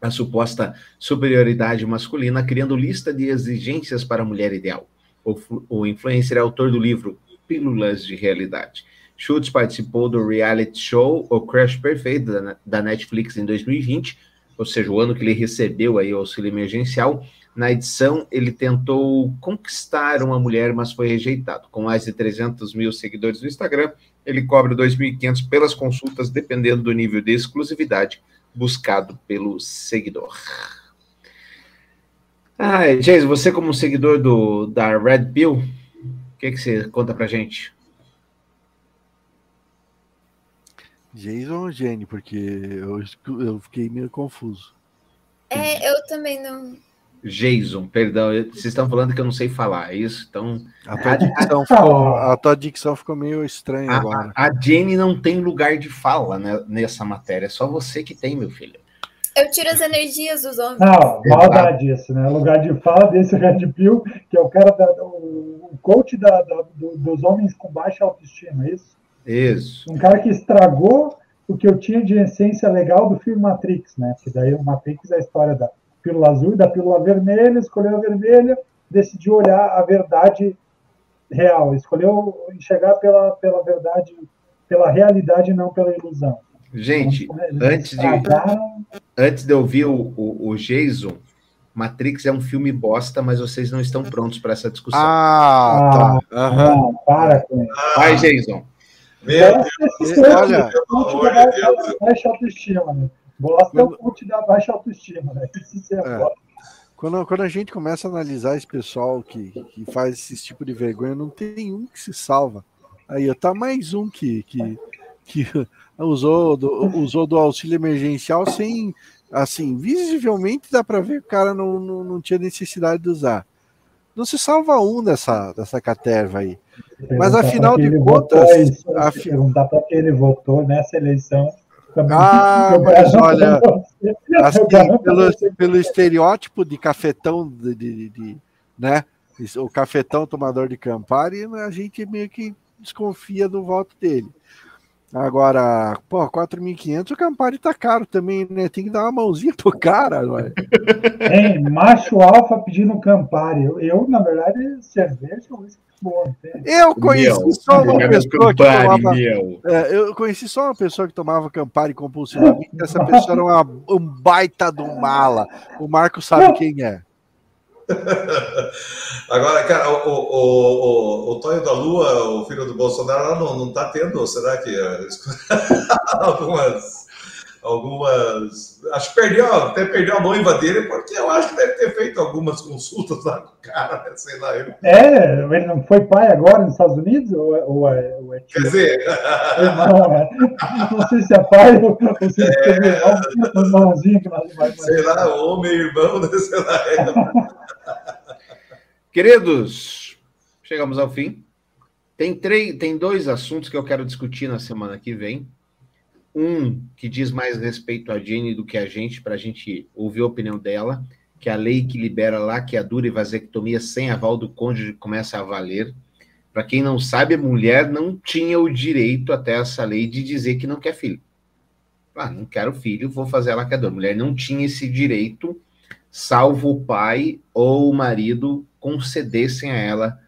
a suposta superioridade masculina, criando lista de exigências para a mulher ideal. O, o influencer é autor do livro Pílulas de Realidade. Schultz participou do reality show O Crash Perfeito da, da Netflix em 2020, ou seja, o ano que ele recebeu aí o auxílio emergencial. Na edição, ele tentou conquistar uma mulher, mas foi rejeitado. Com mais de 300 mil seguidores no Instagram, ele cobra 2.500 pelas consultas, dependendo do nível de exclusividade buscado pelo seguidor. Ah, Jason, você como seguidor do, da Red Pill, o que, que você conta pra gente? Jason ou Jenny, porque eu, eu fiquei meio confuso. É, eu também não. Jason, perdão, vocês estão falando que eu não sei falar, é isso? Então, A tua dicção ficou, a tua dicção ficou meio estranha a, agora. a, a Jenny não tem lugar de fala né, nessa matéria, é só você que tem, meu filho. Eu tiro as energias dos homens. Não, maldade isso, né? Lugar de fala desse Red Pill, que é o cara, da, o, o coach da, da- do- dos homens com baixa autoestima, é isso? Isso. Um cara que estragou o que eu tinha de essência legal do filme Matrix, né? Que daí o Matrix é a história da pílula azul e da pílula vermelha, escolheu a vermelha, decidiu olhar a verdade real, escolheu enxergar pela, pela verdade, pela realidade e não pela ilusão. Gente, Eles antes de, antes de ouvir o, o, o Jason, Matrix é um filme bosta, mas vocês não estão prontos para essa discussão. Ah, tá. Aham. Não, para com isso. Vai, Jason. Meu Bosta é Deus, olha. é da baixa, baixa autoestima, né? Bosta é o coach da baixa autoestima, né? Isso é, É. Quando, quando a gente começa a analisar esse pessoal que, que faz esse tipo de vergonha, não tem um que se salva. Aí, tá mais um que, que, que usou, do, usou do auxílio emergencial sem, Assim, visivelmente dá para ver que o cara não, não, não tinha necessidade de usar. Não se salva um dessa, dessa caterva aí. Mas afinal de contas. Afi... Perguntar para que ele votou nessa eleição. Ah, mas olha, assim, pelo, pelo estereótipo de cafetão, de, de, de, né? O cafetão tomador de Campari, a gente meio que desconfia do voto dele. Agora, pô, 4.500 o Campari tá caro também, né? Tem que dar uma mãozinha pro cara, ué. Hein, macho alfa pedindo Campari. Eu, eu na verdade, cerveja é um bom. Eu conheci meu, só uma pessoa que tomava. É, eu conheci só uma pessoa que tomava Campari compulsivamente. Essa pessoa era uma, um baita do mala. O Marco sabe quem é. Agora, cara, o, o, o, o Tonho da Lua, o filho do Bolsonaro, não, não tá tendo, será que algumas algumas. Acho que perdeu, até perdeu a noiva dele, porque eu acho que deve ter feito algumas consultas lá com o cara, né? sei lá. Eu... É, ele não foi pai agora nos Estados Unidos? Ou, é, ou, é, ou é Quer dizer. Não, é, não sei se é pai ou, ou se é irmão, irmãozinho que nós. Sei lá, homem, irmão, né? sei lá. Queridos, chegamos ao fim. Tem, três, tem dois assuntos que eu quero discutir na semana que vem um que diz mais respeito a Jenny do que a gente, para a gente ouvir a opinião dela, que é a lei que libera laqueadura e vasectomia sem aval do cônjuge começa a valer. Para quem não sabe, a mulher não tinha o direito até essa lei de dizer que não quer filho. Ah, não quero filho, vou fazer a laqueadura. A mulher não tinha esse direito, salvo o pai ou o marido concedessem a ela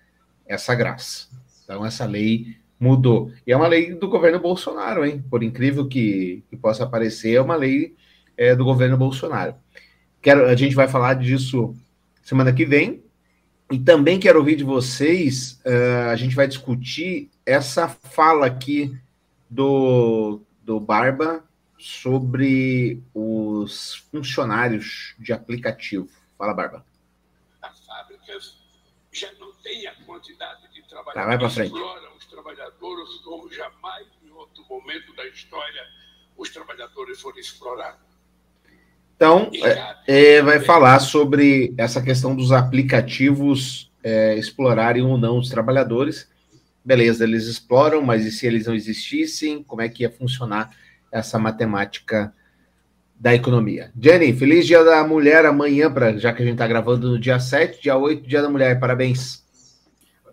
essa graça. Então, essa lei mudou. E é uma lei do governo Bolsonaro, hein? Por incrível que, que possa parecer, é uma lei é, do governo Bolsonaro. Quero, a gente vai falar disso semana que vem. E também quero ouvir de vocês, uh, a gente vai discutir essa fala aqui do, do Barba sobre os funcionários de aplicativo. Fala, Barba. Já não têm a quantidade de trabalhadores tá, vai para frente trabalhadores como jamais em outro momento da história os trabalhadores foram explorados. Então, é, é, vai falar sobre essa questão dos aplicativos é, explorarem ou não os trabalhadores. Beleza, eles exploram, mas e se eles não existissem? Como é que ia funcionar essa matemática da economia? Jenny, feliz Dia da Mulher amanhã, pra, já que a gente está gravando no dia 7, dia 8, Dia da Mulher. Parabéns.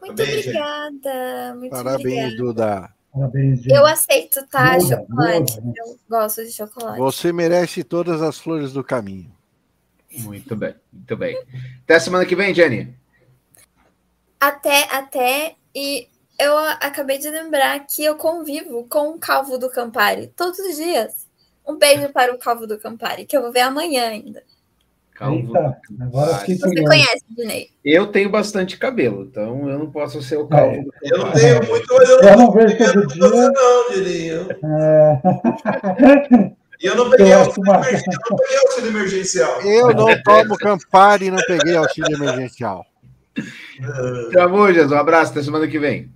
Muito obrigada. Muito Parabéns, obrigada. Duda. Parabéns, Eu aceito, tá? Duda, chocolate. Duda. Eu gosto de chocolate. Você merece todas as flores do caminho. Muito bem, muito bem. Até semana que vem, Jenny. Até, até. E eu acabei de lembrar que eu convivo com o Calvo do Campari todos os dias. Um beijo para o Calvo do Campari, que eu vou ver amanhã ainda. Calvo. Eita, agora Você conhece, Dinei? Eu tenho bastante cabelo, então eu não posso ser o calvo. É, eu não tenho muito, mas eu, eu não vejo todo dia. Você não, Dirinho. É... E eu não peguei auxílio, emergencial, eu não peguei auxílio emergencial. Eu não tomo Campari e não peguei auxílio emergencial. Tchau, Jesus. Um abraço, até semana que vem.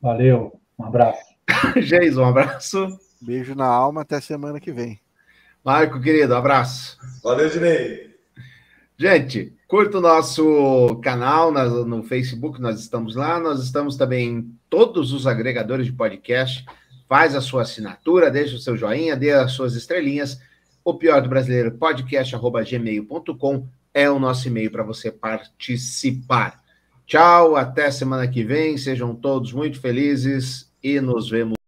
Valeu, um abraço. Geis, um abraço. Beijo na alma, até semana que vem. Marco, querido, abraço. Valeu, Dinei. Gente, curta o nosso canal no Facebook, nós estamos lá. Nós estamos também em todos os agregadores de podcast. Faz a sua assinatura, deixa o seu joinha, dê as suas estrelinhas. O pior do brasileiro, podcast.gmail.com é o nosso e-mail para você participar. Tchau, até semana que vem. Sejam todos muito felizes e nos vemos.